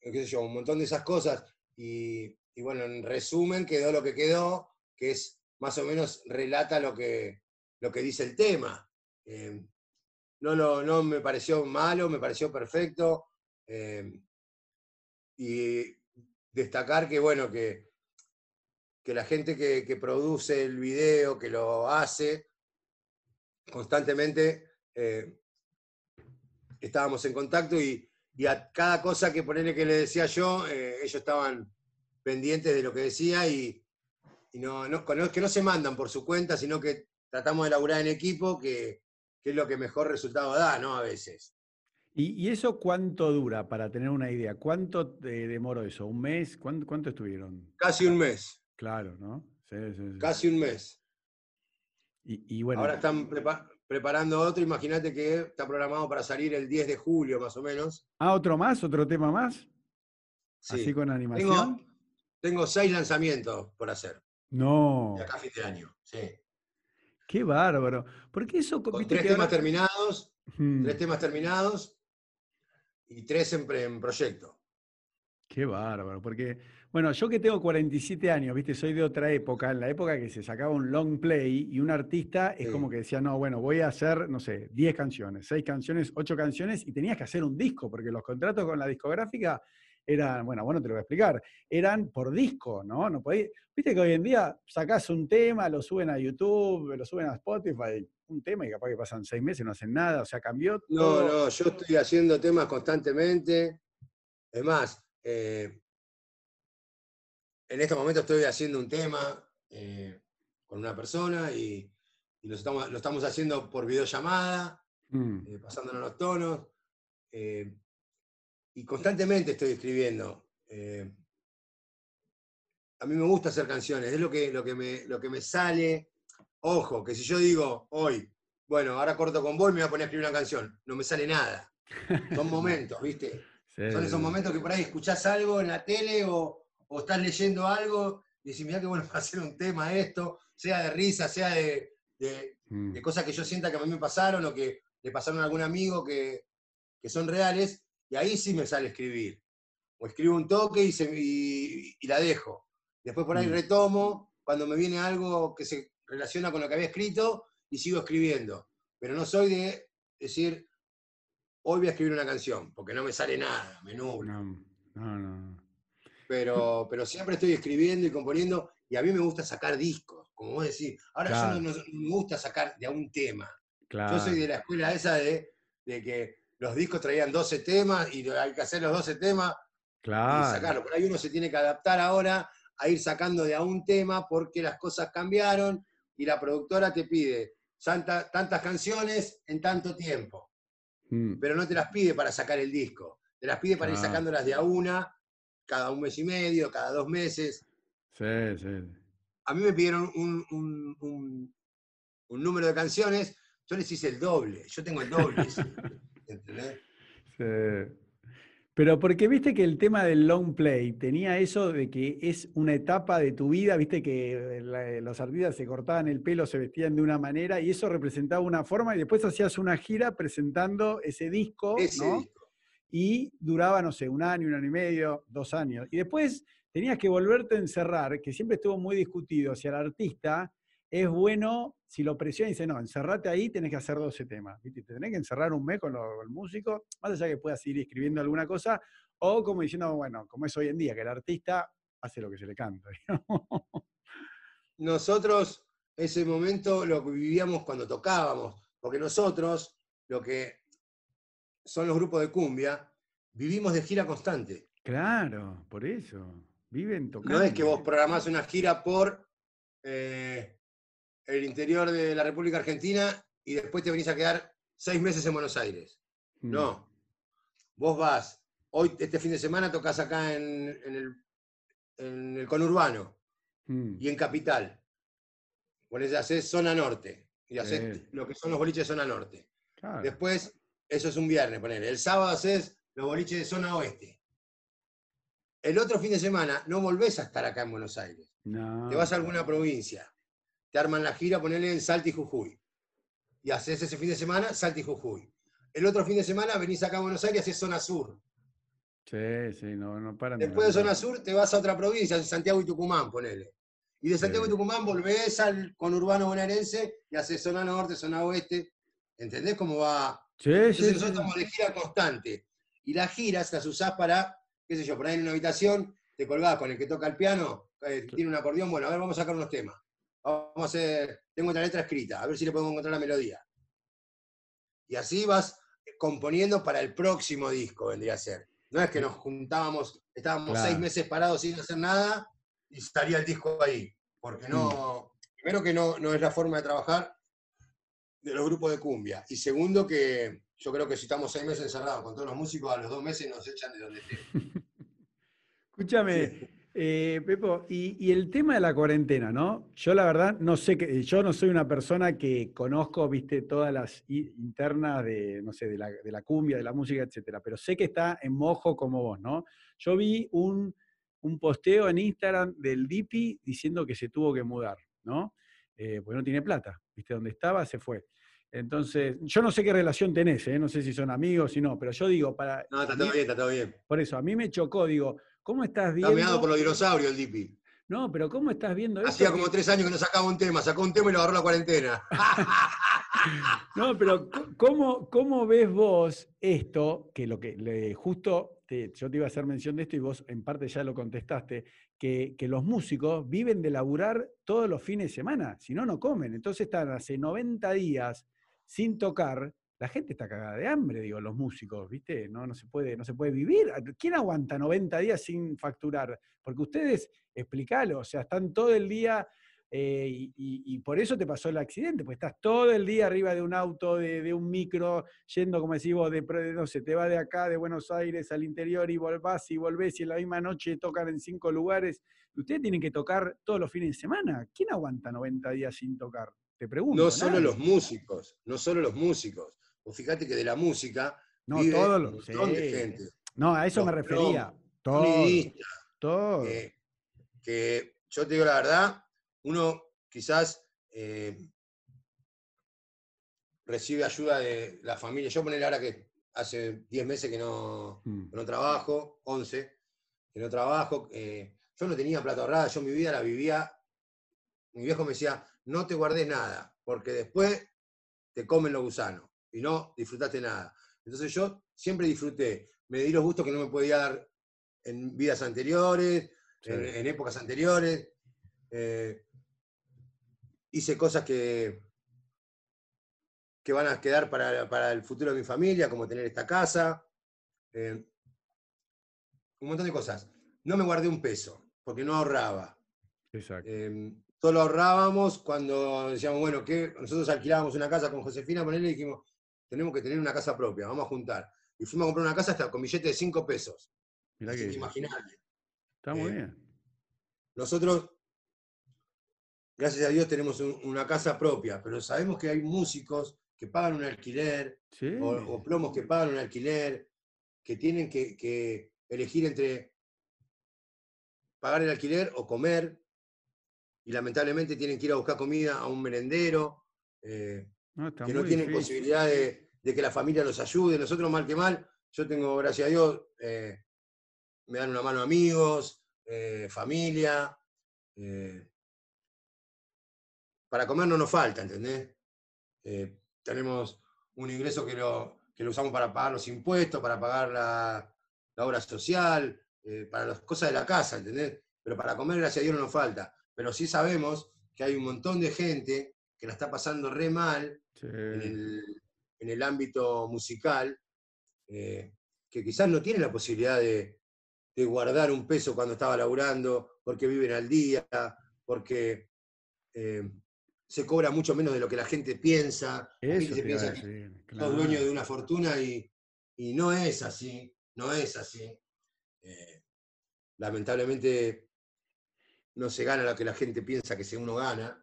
qué sé yo, un montón de esas cosas. Y, bueno, en resumen quedó lo que quedó, que es más o menos relata lo que, lo que dice el tema. Eh, no, no, no me pareció malo, me pareció perfecto. Eh, y destacar que, bueno, que, que la gente que, produce el video, que lo hace, constantemente eh, estábamos en contacto y, y a cada cosa que ponerle que le decía yo, eh, ellos estaban pendientes de lo que decía y, no, no, que no se mandan por su cuenta, sino que tratamos de laburar en equipo, que, es lo que mejor resultado da, ¿no? A veces. ¿Y, eso cuánto dura, para tener una idea? ¿Cuánto demoró eso? ¿Un mes? ¿Cuánto, estuvieron? Casi un mes. Claro, ¿no? Sí, sí, Casi un mes. Y, bueno, Ahora están preparados preparando otro, imagínate que está programado para salir el 10 de julio más o menos. Ah, otro más, otro tema más. Sí. Así con animación. Tengo, seis lanzamientos por hacer. No. De acá a fin de año, sí. Qué bárbaro. Porque eso. Con tres temas terminados, tres temas terminados y tres en, proyecto. Qué bárbaro, porque, bueno, yo que tengo 47 años, viste, soy de otra época, en la época que se sacaba un long play y un artista es Sí. como que decía, no, bueno, voy a hacer, no sé, 10 canciones, 6 canciones, 8 canciones y tenías que hacer un disco, porque los contratos con la discográfica eran, bueno, bueno, te lo voy a explicar, eran por disco, ¿no? no podía- viste que hoy en día sacás un tema, lo suben a YouTube, lo suben a Spotify, un tema y capaz que pasan 6 meses, no hacen nada, o sea, cambió No, todo. no, yo estoy haciendo temas constantemente. Es más, eh, en este momento estoy haciendo un tema eh, con una persona y, y lo, estamos, lo estamos haciendo por videollamada, Mm, eh, pasándonos los tonos. y constantemente estoy escribiendo. a mí me gusta hacer canciones, es lo que, lo, que me, lo que me sale. Ojo, que si yo digo hoy, bueno, ahora corto con vos y me voy a poner a escribir una canción, no me sale nada. Son *laughs* momentos, ¿viste? Sí, Son esos momentos que por ahí escuchás algo en la tele o, o estás leyendo algo y decís, mirá qué bueno *laughs* para hacer un tema esto, sea de risa, sea de, de- Mm. de cosas que yo sienta que a mí me pasaron o que le pasaron a algún amigo que, que son reales, y ahí sí me sale escribir. O escribo un toque y, se- y- y la dejo. Después por ahí Mm. retomo cuando me viene algo que se relaciona con lo que había escrito y sigo escribiendo. Pero no soy de decir, hoy voy a escribir una canción, porque no me sale nada, me nubla. No, no, no. Pero, pero siempre estoy escribiendo y componiendo, y a mí me gusta sacar discos, como vos decís. Ahora Claro. yo no, me gusta sacar de a un tema. Claro. Yo soy de la escuela esa de, de que los discos traían 12 temas y hay que hacer los 12 temas y Claro. sacarlo. Por ahí uno se tiene que adaptar ahora a ir sacando de a un tema porque las cosas cambiaron y la productora te pide tanta- tantas canciones en tanto tiempo, Mm, pero no te las pide para sacar el disco, te las pide para ir Claro. sacándolas de a una, cada un mes y medio, cada dos meses. Sí, sí. A mí me pidieron un, un- un- un número de canciones, yo les hice el doble, yo tengo el doble. *laughs* ¿entendés? sí. Pero porque viste que el tema del long play tenía eso de que es una etapa de tu vida, viste que la- los artistas se cortaban el pelo, se vestían de una manera y eso representaba una forma y después hacías una gira presentando ese disco, Ese ¿no? disco. y duraba, no sé, un año, un año y medio, dos años. Y después tenías que volverte a encerrar, que siempre estuvo muy discutido si al artista es bueno, si lo presiona y dice, no, encerrate ahí, tenés que hacer 12 temas. ¿viste? Te tenés que encerrar un mes con, lo- con el músico, más allá que puedas ir escribiendo alguna cosa, o como diciendo, bueno, como es hoy en día, que el artista hace lo que se le canta. *laughs* Nosotros ese momento lo vivíamos cuando tocábamos, porque nosotros, lo que son los grupos de cumbia, vivimos de gira constante. claro, por eso. Viven tocando. No es que vos programás una gira por eh, el interior de la República Argentina y después te venís a quedar seis meses en Buenos Aires. Mm, No. Vos vas, hoy, este fin de semana tocas acá en, en el, en el conurbano mm, y en Capital. Ponés, haces zona norte y haces Sí. lo que son los boliches de zona norte. claro. Después, eso es un viernes, poner. El sábado haces los boliches de zona oeste. El otro fin de semana no volvés a estar acá en Buenos Aires. No. Te vas a alguna provincia. Te arman la gira, ponele en Salta y Jujuy. Y haces ese fin de semana Salta y Jujuy. El otro fin de semana venís acá a Buenos Aires y haces zona sur. Sí, sí, no, no paran de Después de zona sur te vas a otra provincia, Santiago y Tucumán, ponele. Y de Santiago Sí. y Tucumán volvés al conurbano bonaerense y haces zona norte, zona oeste. ¿Entendés cómo va? Sí, sí, Entonces sí, nosotros estamos de gira constante. Y las giras las usás para, qué sé yo, por ahí en una habitación, te colgás con el que toca el piano, eh, tiene un acordeón, bueno, a ver, vamos a sacar unos temas. Vamos a hacer, tengo otra letra escrita, a ver si le podemos encontrar la melodía. Y así vas componiendo para el próximo disco, vendría a ser. No es que nos juntábamos, estábamos Claro. seis meses parados sin hacer nada y estaría el disco ahí. Porque no, primero que no, no es la forma de trabajar de los grupos de cumbia. Y segundo que yo creo que si estamos seis meses encerrados con todos los músicos, a los dos meses nos echan de donde estén. *laughs* Escúchame, eh, Pepo, y, y el tema de la cuarentena, ¿no? Yo la verdad no sé que, yo no soy una persona que conozco, viste, todas las internas de, no sé, de la, de la cumbia, de la música, etcétera, pero sé que está en mojo como vos, ¿no? Yo vi un, un posteo en Instagram del Dipi diciendo que se tuvo que mudar, ¿no? Eh, porque no tiene plata, viste, donde estaba se fue. Entonces, yo no sé qué relación tenés, ¿eh? no sé si son amigos, si no, pero yo digo, para... No, está todo bien, está todo bien. por eso, a mí me chocó, digo, ¿Cómo estás Está meado viendo? por los dinosaurios el Dipi. No, pero ¿cómo estás viendo esto? Hacía como tres años que no sacaba un tema, sacó un tema y lo agarró la cuarentena. *laughs* No, pero ¿cómo, cómo ves vos esto? Que lo que le- justo te- yo te iba a hacer mención de esto y vos en parte ya lo contestaste, que, que los músicos viven de laburar todos los fines de semana, si no, no comen. Entonces están hace 90 días sin tocar. La gente está cagada de hambre, digo, los músicos, ¿viste? No, no, se puede, no se puede vivir. ¿Quién aguanta 90 días sin facturar? Porque ustedes, explicalo, o sea, están todo el día eh, y, por eso te pasó el accidente, porque estás todo el día arriba de un auto, de, de un micro, yendo, como decís vos, de, no sé, te va de acá, de Buenos Aires al interior y volvás y volvés y en la misma noche tocan en cinco lugares. Ustedes tienen que tocar todos los fines de semana. ¿Quién aguanta 90 días sin tocar? Te pregunto. No solo nadie. los músicos, no solo los músicos. Vos fíjate que de la música No, vive un de sí. gente. No, a eso Los me refería. Todo. Todo. que yo te digo la verdad, uno quizás eh, recibe ayuda de la familia. Yo poner ahora que hace 10 meses que no, Mm. que no trabajo, 11, que no trabajo. eh, yo no tenía plata ahorrada, yo mi vida la vivía. Mi viejo me decía, no te guardes nada, porque después te comen los gusanos y no disfrutaste nada. Entonces yo siempre disfruté, me di los gustos que no me podía dar en vidas anteriores, Sí. en, en épocas anteriores. eh, hice cosas que, que van a quedar para, para el futuro de mi familia, como tener esta casa. eh, un montón de cosas. No me guardé un peso, porque no ahorraba. Exacto. Eh, solo ahorrábamos cuando decíamos, bueno, que nosotros alquilábamos una casa con Josefina, ponele y dijimos, tenemos que tener una casa propia, vamos a juntar. Y fuimos a comprar una casa hasta con billete de 5 pesos. Mirá Así que está muy eh, bien. Nosotros, gracias a Dios, tenemos un- una casa propia, pero sabemos que hay músicos que pagan un alquiler, Sí. o, o plomos que pagan un alquiler, que tienen que, que elegir entre pagar el alquiler o comer, y lamentablemente tienen que ir a buscar comida a un merendero, eh, No, que no tienen difícil. posibilidad de, de que la familia los ayude. Nosotros, mal que mal, yo tengo, gracias a Dios, eh, me dan una mano amigos, eh, familia. eh, para comer no nos falta, ¿entendés? Tenemos un ingreso que lo, que lo usamos para pagar los impuestos, para pagar la, la obra social, para las cosas de la casa, ¿entendés? Pero para comer, gracias a Dios, no nos falta. Pero sí sabemos que hay un montón de gente que la está pasando re mal Sí. en el, en el ámbito musical, eh, que quizás no tiene la posibilidad de, de guardar un peso cuando estaba laburando, porque viven al día, porque eh, se cobra mucho menos de lo que la gente piensa. Eso se piensa que sos dueño de claro. una fortuna y, y no es así, no es así. Eh, lamentablemente no se gana lo que la gente piensa que uno gana.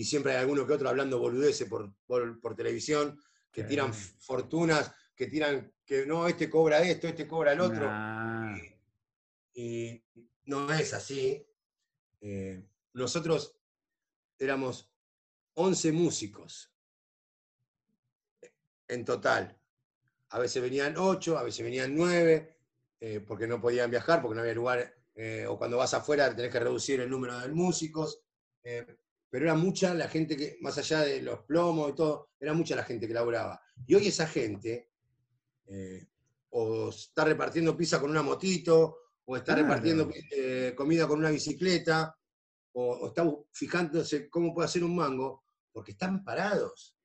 Y siempre hay alguno que otro hablando boludeces por, por, por televisión, que tiran fortunas, que tiran que no, este cobra esto, este cobra el otro. Nah. Y no es así. Eh, nosotros éramos 11 músicos en total. A veces venían 8, a veces venían 9, porque no podían viajar, porque no había lugar, eh, o cuando vas afuera tenés que reducir el número de músicos. Pero era mucha la gente que, más allá de los plomos y todo, era mucha la gente que laburaba. Y hoy esa gente eh, o está repartiendo pizza con una motito, o está Claro. repartiendo eh, comida con una bicicleta, o, o está fijándose cómo puede hacer un mango, porque están parados.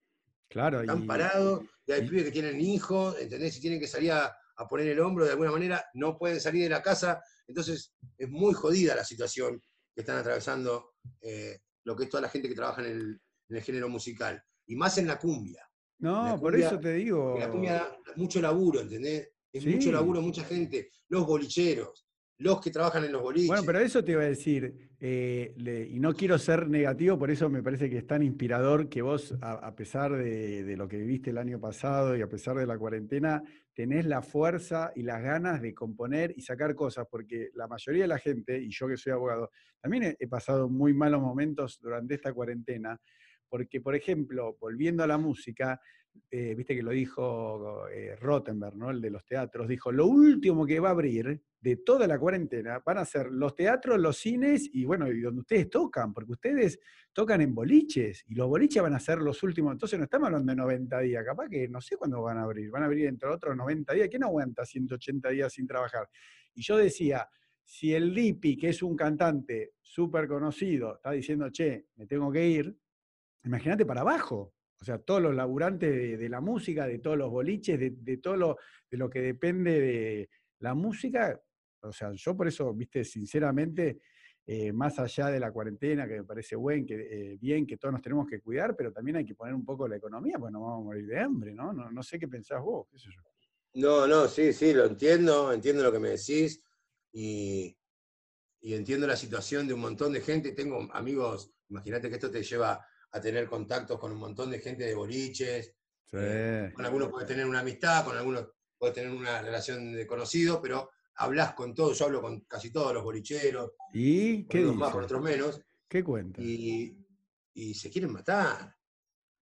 Claro, Están y- parados, y hay y- pibes que tienen hijos, ¿entendés? Si tienen que salir a, a poner el hombro de alguna manera, no pueden salir de la casa. Entonces, es muy jodida la situación que están atravesando eh, lo que es toda la gente que trabaja en el, en el género musical. Y más en la cumbia. No, la por eso te digo. La cumbia da mucho laburo, ¿entendés? Es Sí. mucho laburo, mucha gente. Los bolicheros, los que trabajan en los boliches. Bueno, pero eso te iba a decir, eh, le- y no quiero ser negativo, por eso me parece que es tan inspirador que vos, a, a pesar de, de lo que viviste el año pasado y a pesar de la cuarentena, tenés la fuerza y las ganas de componer y sacar cosas, porque la mayoría de la gente, y yo que soy abogado, también he, pasado muy malos momentos durante esta cuarentena, porque, por ejemplo, volviendo a la música, eh, viste que lo dijo eh, Rottenberg, ¿no? el de los teatros, dijo, lo último que va a abrir de toda la cuarentena van a ser los teatros, los cines y bueno, y donde ustedes tocan, porque ustedes tocan en boliches y los boliches van a ser los últimos, entonces no estamos hablando de 90 días, capaz que no sé cuándo van a abrir, van a abrir dentro de otros 90 días, ¿quién aguanta 180 días sin trabajar? Y yo decía, si el Lipi, que es un cantante súper conocido, está diciendo, che, me tengo que ir, imagínate para abajo. O sea, todos los laburantes de, la música, de todos los boliches, de, todo lo, de lo que depende de la música. O sea, yo por eso, viste, sinceramente, eh, más allá de la cuarentena, que me parece buen, que, eh, bien, que todos nos tenemos que cuidar, pero también hay que poner un poco la economía, porque no vamos a morir de hambre, ¿no? No, no sé qué pensás vos, qué sé yo. No, no, sí, sí, lo entiendo, entiendo lo que me decís y, y entiendo la situación de un montón de gente. Tengo amigos, imagínate que esto te lleva a tener contactos con un montón de gente de boliches. Eh, con algunos puedes tener una amistad, con algunos puedes tener una relación de conocido, pero hablas con todos, yo hablo con casi todos los bolicheros. ¿Y qué unos más, con otros menos. ¿Qué cuenta? Y, se quieren matar,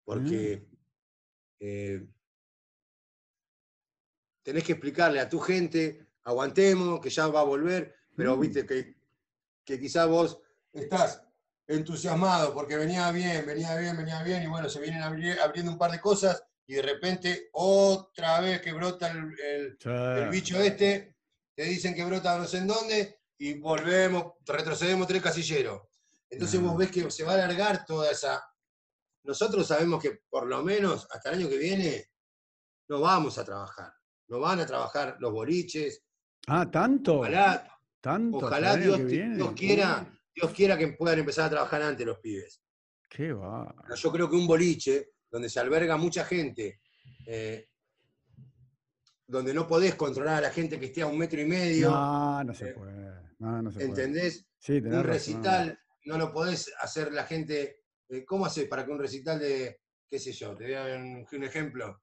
porque mm. eh, tenés que explicarle a tu gente, aguantemos, que ya va a volver, pero mm. viste que, que quizás vos estás entusiasmado porque venía bien, venía bien, venía bien, y bueno, se vienen abriendo un par de cosas y de repente otra vez que brota el, bicho este, te dicen que brota no sé en dónde y volvemos, retrocedemos tres casilleros. Entonces vos ves que se va a alargar toda esa... Nosotros sabemos que por lo menos hasta el año que viene no vamos a trabajar, no van a trabajar los boliches. Ah, tanto. Ojalá, tanto, ojalá Dios, Dios quiera Dios quiera que puedan empezar a trabajar antes los pibes. Qué va. Yo creo que un boliche donde se alberga mucha gente, eh, donde no podés controlar a la gente que esté a un metro y medio. No, no se eh, puede. No, no se ¿Entendés? Sí, un recital no lo podés hacer la gente. Eh, ¿Cómo haces para que un recital de, qué sé yo, te doy un, ejemplo,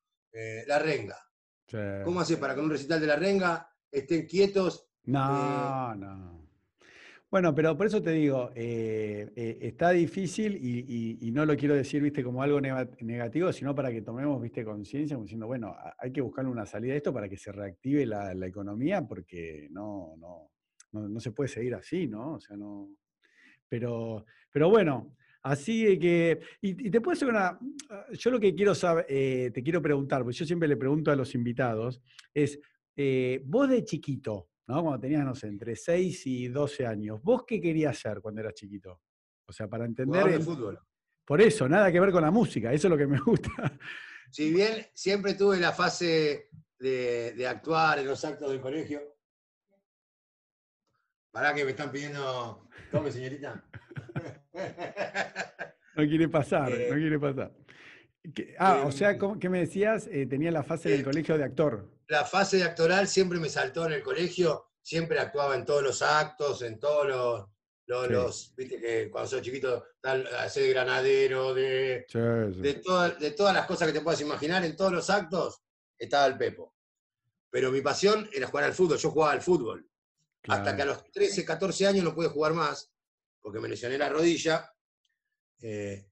la renga? ¿Cómo haces para que un recital de la renga estén quietos? No, no. Bueno, pero por eso te digo, eh, eh, está difícil y, no lo quiero decir, viste, como algo negativo, sino para que tomemos, viste, conciencia, como diciendo, bueno, hay que buscar una salida a esto para que se reactive la, economía, porque no, no, no, se puede seguir así, ¿no? O sea, no. Pero, pero bueno, así que. Y, te puedo hacer una. Yo lo que quiero saber, eh, te quiero preguntar, porque yo siempre le pregunto a los invitados, es, vos de chiquito, cuando tenías, no sé, entre 6 y 12 años, ¿vos qué querías hacer cuando eras chiquito? O sea, para entender... el fútbol. Por eso, nada que ver con la música, eso es lo que me *laughs* gusta. Si bien siempre tuve la fase de, actuar en los actos del colegio. ¿Para que me están pidiendo... Tome, señorita. *laughs* No quiere pasar, no eh, quiere pasar. Ah, o sea, ¿qué me decías? Eh, tenía la fase del colegio de actor la fase de actoral siempre me saltó en el colegio, siempre actuaba en todos los actos, en todos los, viste que cuando soy chiquito, tal, de granadero, de, De, de todas las cosas que te puedas imaginar, en todos los actos estaba el Pepo. Pero mi pasión era jugar al fútbol, yo jugaba al fútbol. Hasta que a los 13, 14 años no pude jugar más, porque me lesioné la rodilla. Eh,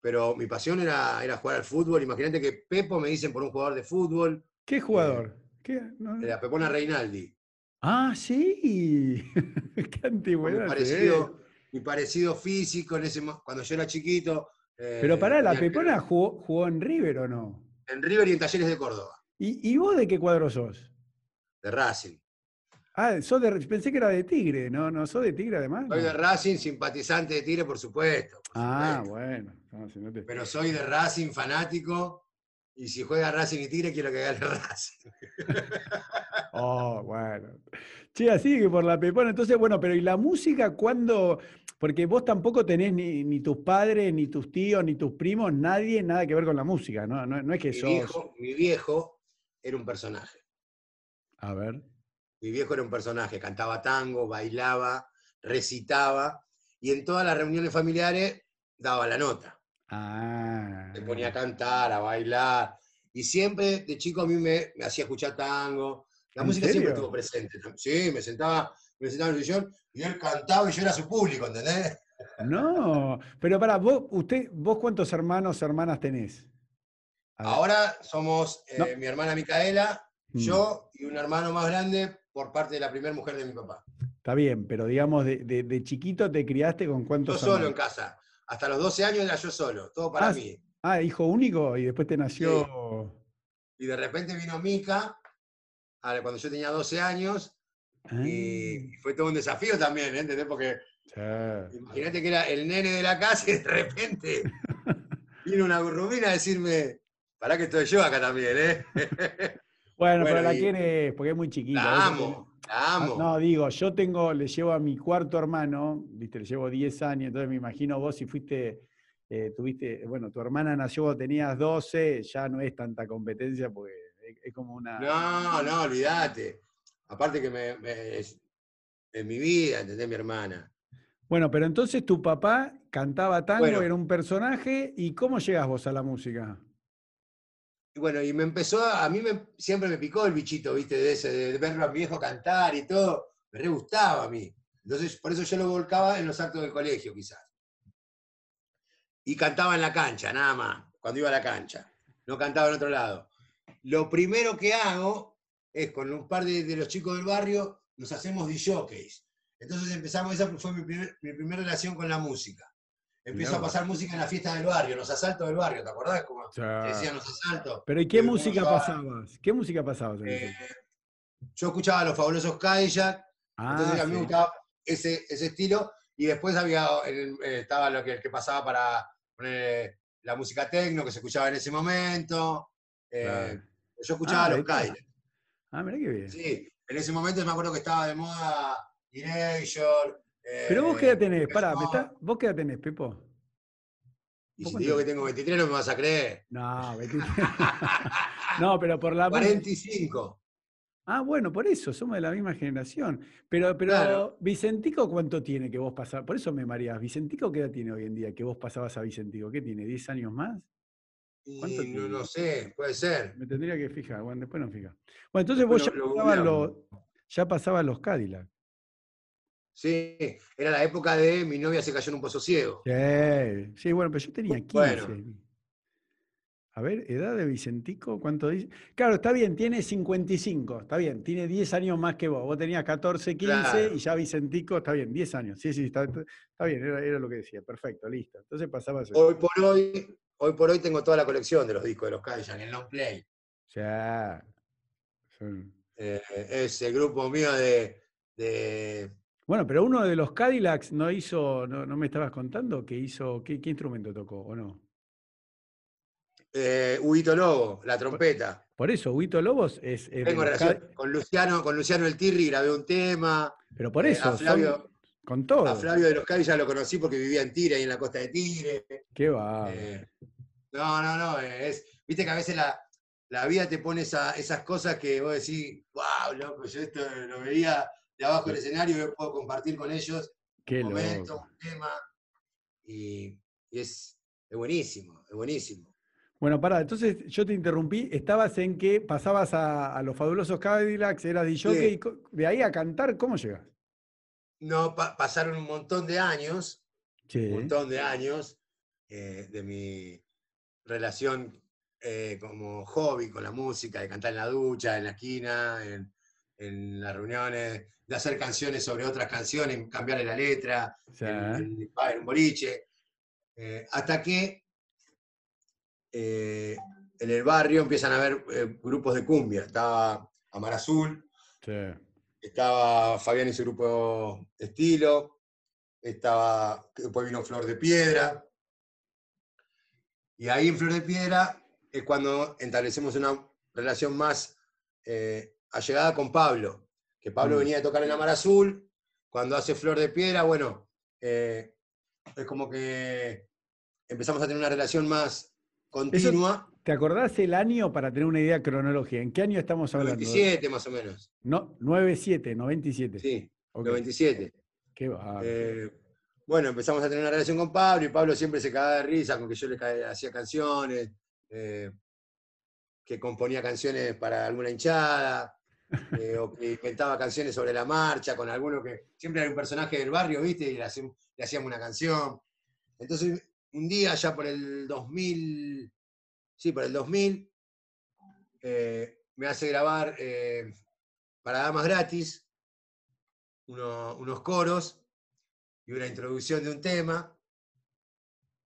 pero mi pasión era, era jugar al fútbol. Imagínate que Pepo me dicen por un jugador de fútbol, ¿Qué jugador? ¿Qué? La Pepona Reinaldi. Ah, sí. *laughs* Qué antigüedad. Mi parecido, mi parecido físico en ese, cuando yo era chiquito. Pero pará, ¿la Pepona jugó, en River o no? En River y en Talleres de Córdoba. ¿Y, vos de qué cuadro sos? De Racing. Ah, sos de, pensé que era de Tigre, ¿no? ¿No sos de Tigre además? Soy de Racing, simpatizante de Tigre, por supuesto. ah, bueno. Pero soy de Racing, fanático. Y si juega Racing y Tigre, quiero que gane *laughs* Racing. oh, bueno. Sí, así que por la pepona. Entonces, bueno, pero ¿y la música cuándo? Porque vos tampoco tenés ni, tus padres, ni tus tíos, ni tus primos, nadie, nada que ver con la música, ¿no? No, es que mi Viejo, mi viejo era un personaje. A ver. Mi viejo era un personaje, cantaba tango, bailaba, recitaba, y en todas las reuniones familiares daba la nota. Ah. Me ponía a cantar, a bailar. Y siempre de chico a mí me, hacía escuchar tango. La música siempre estuvo presente. Sí, me sentaba, me sentaba en el sillón y él cantaba y yo era su público, ¿entendés? No, pero para vos, usted, vos cuántos hermanos, hermanas tenés? Ahora somos eh, No. mi hermana Micaela, Mm. yo y un hermano más grande por parte de la primera mujer de mi papá. Está bien, pero digamos, de, de- de chiquito te criaste con Yo cuántos solo en casa. Hasta los 12 años era yo solo, todo para Ah, mí. Ah, hijo único y después te nació. Y de repente vino Mica, a- cuando yo tenía 12 años, Ah, y fue todo un desafío también, ¿eh? ¿entendés? Porque sí. imagínate que era el nene de la casa y de repente *laughs* vino una rubina a decirme, pará que estoy yo acá también, ¿eh? *laughs* Bueno, pero Bueno, la y- quieres porque es muy chiquita. La amo, la Ah, amo. No, digo, yo tengo, le llevo a mi cuarto hermano, viste, le llevo 10 años, entonces me imagino vos si fuiste, eh, tuviste, bueno, tu hermana nació tenías 12, ya no es tanta competencia porque es, es como una... No, no, olvídate. Aparte que me, me- es, es mi vida, ¿entendés? Mi hermana. Bueno, pero entonces tu papá cantaba tango, Bueno. era un personaje, ¿y cómo llegas vos a la música? Y bueno, y me empezó, a, mí me, siempre me picó el bichito, ¿viste? De, ese, de verlo a mi viejo cantar y todo. Me re gustaba a mí. Entonces, por eso yo lo volcaba en los actos del colegio, quizás. Y cantaba en la cancha, nada más, cuando iba a la cancha. No cantaba en otro lado. Lo primero que hago es con un par de, los chicos del barrio, nos hacemos DJs. Entonces empezamos, esa fue mi, primer- mi primera relación con la música. Empiezo Mirá a pasar música en la fiesta del barrio, los asaltos del barrio, ¿te acordás? Como O sea, que decían los asaltos. pero ¿y qué cómo música pasabas? ¿Qué música pasabas? Eh, yo escuchaba a los fabulosos entonces Ah, a mí me sí. gustaba ese, ese estilo, y después había, eh, estaba lo que, el que pasaba para poner la música tecno que se escuchaba en ese momento. eh, Claro. Yo escuchaba Ah, a los. Cadillac. Ah, mirá qué bien. Sí, en ese momento me acuerdo que estaba de moda Erasure. Pero vos qué edad tenés, pará, ¿me Mode, está- ¿vos qué edad tenés, Pepo? Y ¿Vos si te digo que tengo 23 no me vas a creer. No, 23. *laughs* no, pero por la música. 45. Ah, bueno, por eso, somos de la misma generación. Pero, pero Claro. Vicentico, ¿cuánto tiene que vos pasás? Por eso me mareás. ¿Vicentico qué edad tiene hoy en día que vos pasabas a Vicentico? ¿Qué tiene? ¿10 años más? ¿Cuánto Y no, no sé, puede ser. Me tendría que fijar. Bueno, después no fija. Bueno, entonces Después vos ya lo- lo pasabas, los, ya pasabas los Cadillac. Sí, era la época de mi novia se cayó en un pozo ciego. Sí, sí, bueno, pero yo tenía 15. Bueno. A ver, edad de Vicentico, ¿cuánto dice? Claro, está bien, tiene 55, está bien, tiene 10 años más que vos. Vos tenías 14, 15 Claro. y ya Vicentico, está bien, 10 años. Sí, sí, está, está bien, era, era lo que decía, perfecto, listo. Entonces pasaba eso. Hoy por hoy, hoy por hoy tengo toda la colección de los discos de los Cadillac, el long play. Ya. Son- Eh, ese grupo mío de, de- Bueno, pero uno de los Cadillacs no hizo, no, no me estabas contando que hizo, ¿qué, qué instrumento tocó o no? eh, Huguito Lobo, la trompeta. Por eso, Huito Lobos es, Tengo relación con Luciano, con Luciano El Tirri grabé un tema. Pero por Eh, eso, a son- Flavio- con todo. A Flavio de los Cadillac lo conocí porque vivía en Tigre, ahí en la costa de Tigre. Qué va. Eh, no, no, no. Es, Viste que a veces la, la vida te pone esa- esas cosas que vos decís, wow, loco, yo esto lo veía de abajo del escenario yo puedo compartir con ellos Qué un momento, loco. un tema. Y, y es, es buenísimo, es buenísimo. Bueno, pará, entonces yo te interrumpí. Estabas en que pasabas a, a los fabulosos Cadillacs, eras DJ, Sí. y de ahí a cantar, ¿cómo llegas? No, pa- pasaron un montón de años, Sí. un montón de años eh, de mi relación eh, como hobby con la música, de cantar en la ducha, en la esquina, en, en las reuniones, de hacer canciones sobre otras canciones, cambiarle la letra, sea, en, en- en un boliche, eh, hasta que eh, en el barrio empiezan a haber eh, grupos de cumbia. Estaba Amar Azul, sí. estaba Fabián y su grupo Estilo, estaba, después vino Flor de Piedra. Y ahí en Flor de Piedra es cuando establecemos una relación más eh, allegada con Pablo, que Pablo Mm. venía a tocar en Amar Azul, cuando hace Flor de Piedra, bueno, eh, es como que empezamos a tener una relación más continua, ¿Te acordás el año para tener una idea cronológica? ¿En qué año estamos hablando? 97 más o menos, No, 97, 97. sí, Ok, 97. Qué va. Eh, bueno, empezamos a tener una relación con Pablo y Pablo siempre se cagaba de risa con que yo le hacía canciones, eh, que componía canciones para alguna hinchada. Eh, o que inventaba canciones sobre la marcha, con alguno que siempre era un personaje del barrio, ¿viste? Y le, hacíamos, una canción. Entonces, un día, ya por el 2000, sí, por el 2000, eh, me hace grabar eh, para damas gratis uno- unos coros y una introducción de un tema.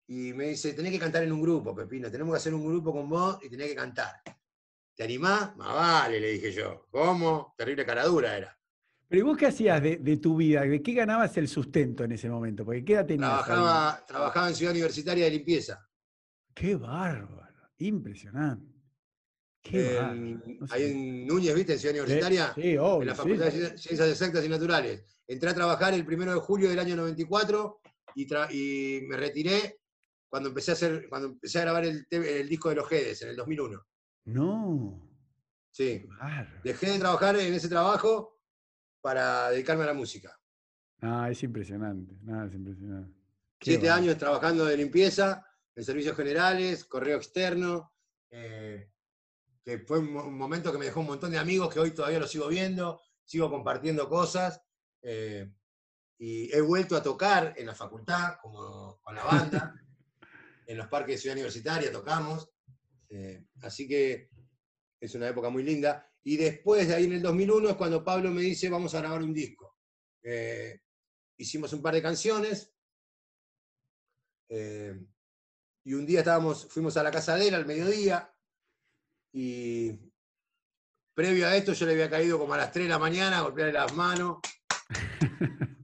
Y me dice, tenés que cantar en un grupo, Pepino, tenemos que hacer un grupo con vos y tenés que cantar. ¿Te animás? Más vale, le dije yo. ¿Cómo? Terrible caradura era. Pero ¿y vos qué hacías de, de tu vida? ¿De qué ganabas el sustento en ese momento? Porque ¿qué edad tenías? ahí? Trabajaba, en Ciudad Universitaria de Limpieza. Qué bárbaro, impresionante. Qué bárbaro. Ahí en Núñez, ¿viste? En Ciudad Universitaria. Sí, obvio, en la sí. Facultad de Cien- Ciencias Exactas y Naturales. Entré a trabajar el primero de julio del año 94 y, y me retiré cuando empecé a hacer, cuando empecé a grabar el, el disco de los Gedes en el 2001. No, Sí. Dejé de trabajar en ese trabajo para dedicarme a la música. No, es impresionante, no, es impresionante. Qué Siete años trabajando de limpieza, en servicios generales, correo externo, eh, que fue un momento que me dejó un montón de amigos que hoy todavía los sigo viendo, sigo compartiendo cosas. eh, y he vuelto a tocar en la facultad, como con la banda, *laughs* en los parques de Ciudad Universitaria tocamos. Eh, así que es una época muy linda. Y después de ahí en el 2001 es cuando Pablo me dice, vamos a grabar un disco. Eh, hicimos un par de canciones. eh, y un día estábamos, fuimos a la casa de él al mediodía. Y previo a esto yo le había caído como a las 3 de la mañana, a golpearle las manos. *laughs*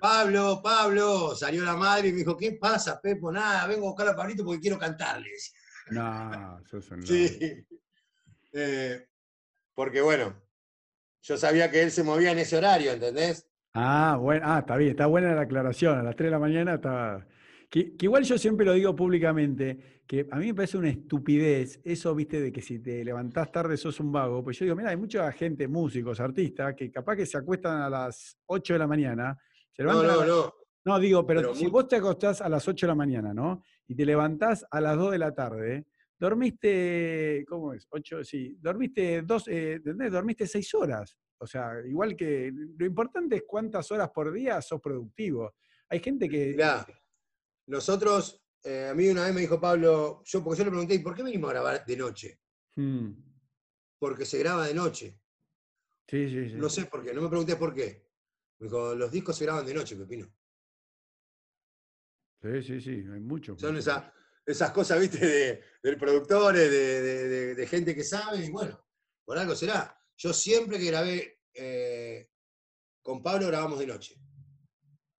Pablo, Pablo, salió la madre y me dijo, ¿qué pasa, Pepo? Nada, vengo a buscar a Pablito porque quiero cantarles. No, sos un. Sí. Eh, porque bueno, yo sabía que él se movía en ese horario, ¿entendés? Ah, bueno, ah, está bien, está buena la aclaración. A las 3 de la mañana está. Que, que igual yo siempre lo digo públicamente, que a mí me parece una estupidez eso, viste, de que si te levantás tarde sos un vago. Pues yo digo, mira, hay mucha gente, músicos, artistas, que capaz que se acuestan a las 8 de la mañana. Se No, a no, las- no. No, digo, pero, Pero si vos te acostás a las 8 de la mañana, ¿no? Y te levantás a las 2 de la tarde, dormiste, ¿cómo es? 8, sí, dormiste dos, eh, ¿entendés? Dormiste 6 horas. O sea, igual que lo importante es cuántas horas por día sos productivo. Hay gente que. Mirá, nosotros, eh, a mí una vez me dijo Pablo, yo, porque yo le pregunté, ¿y por qué venimos a grabar de noche? Mm, Porque se graba de noche. sí, sí, sí. No sé por qué, no me pregunté por qué. Me dijo, los discos se graban de noche, Pepino. Sí, sí, sí, hay mucho. Son mucho. esa- esas cosas, viste, de, de productores, de, de- gente que sabe, y bueno, por algo será. Yo siempre que grabé eh, con Pablo grabamos de noche.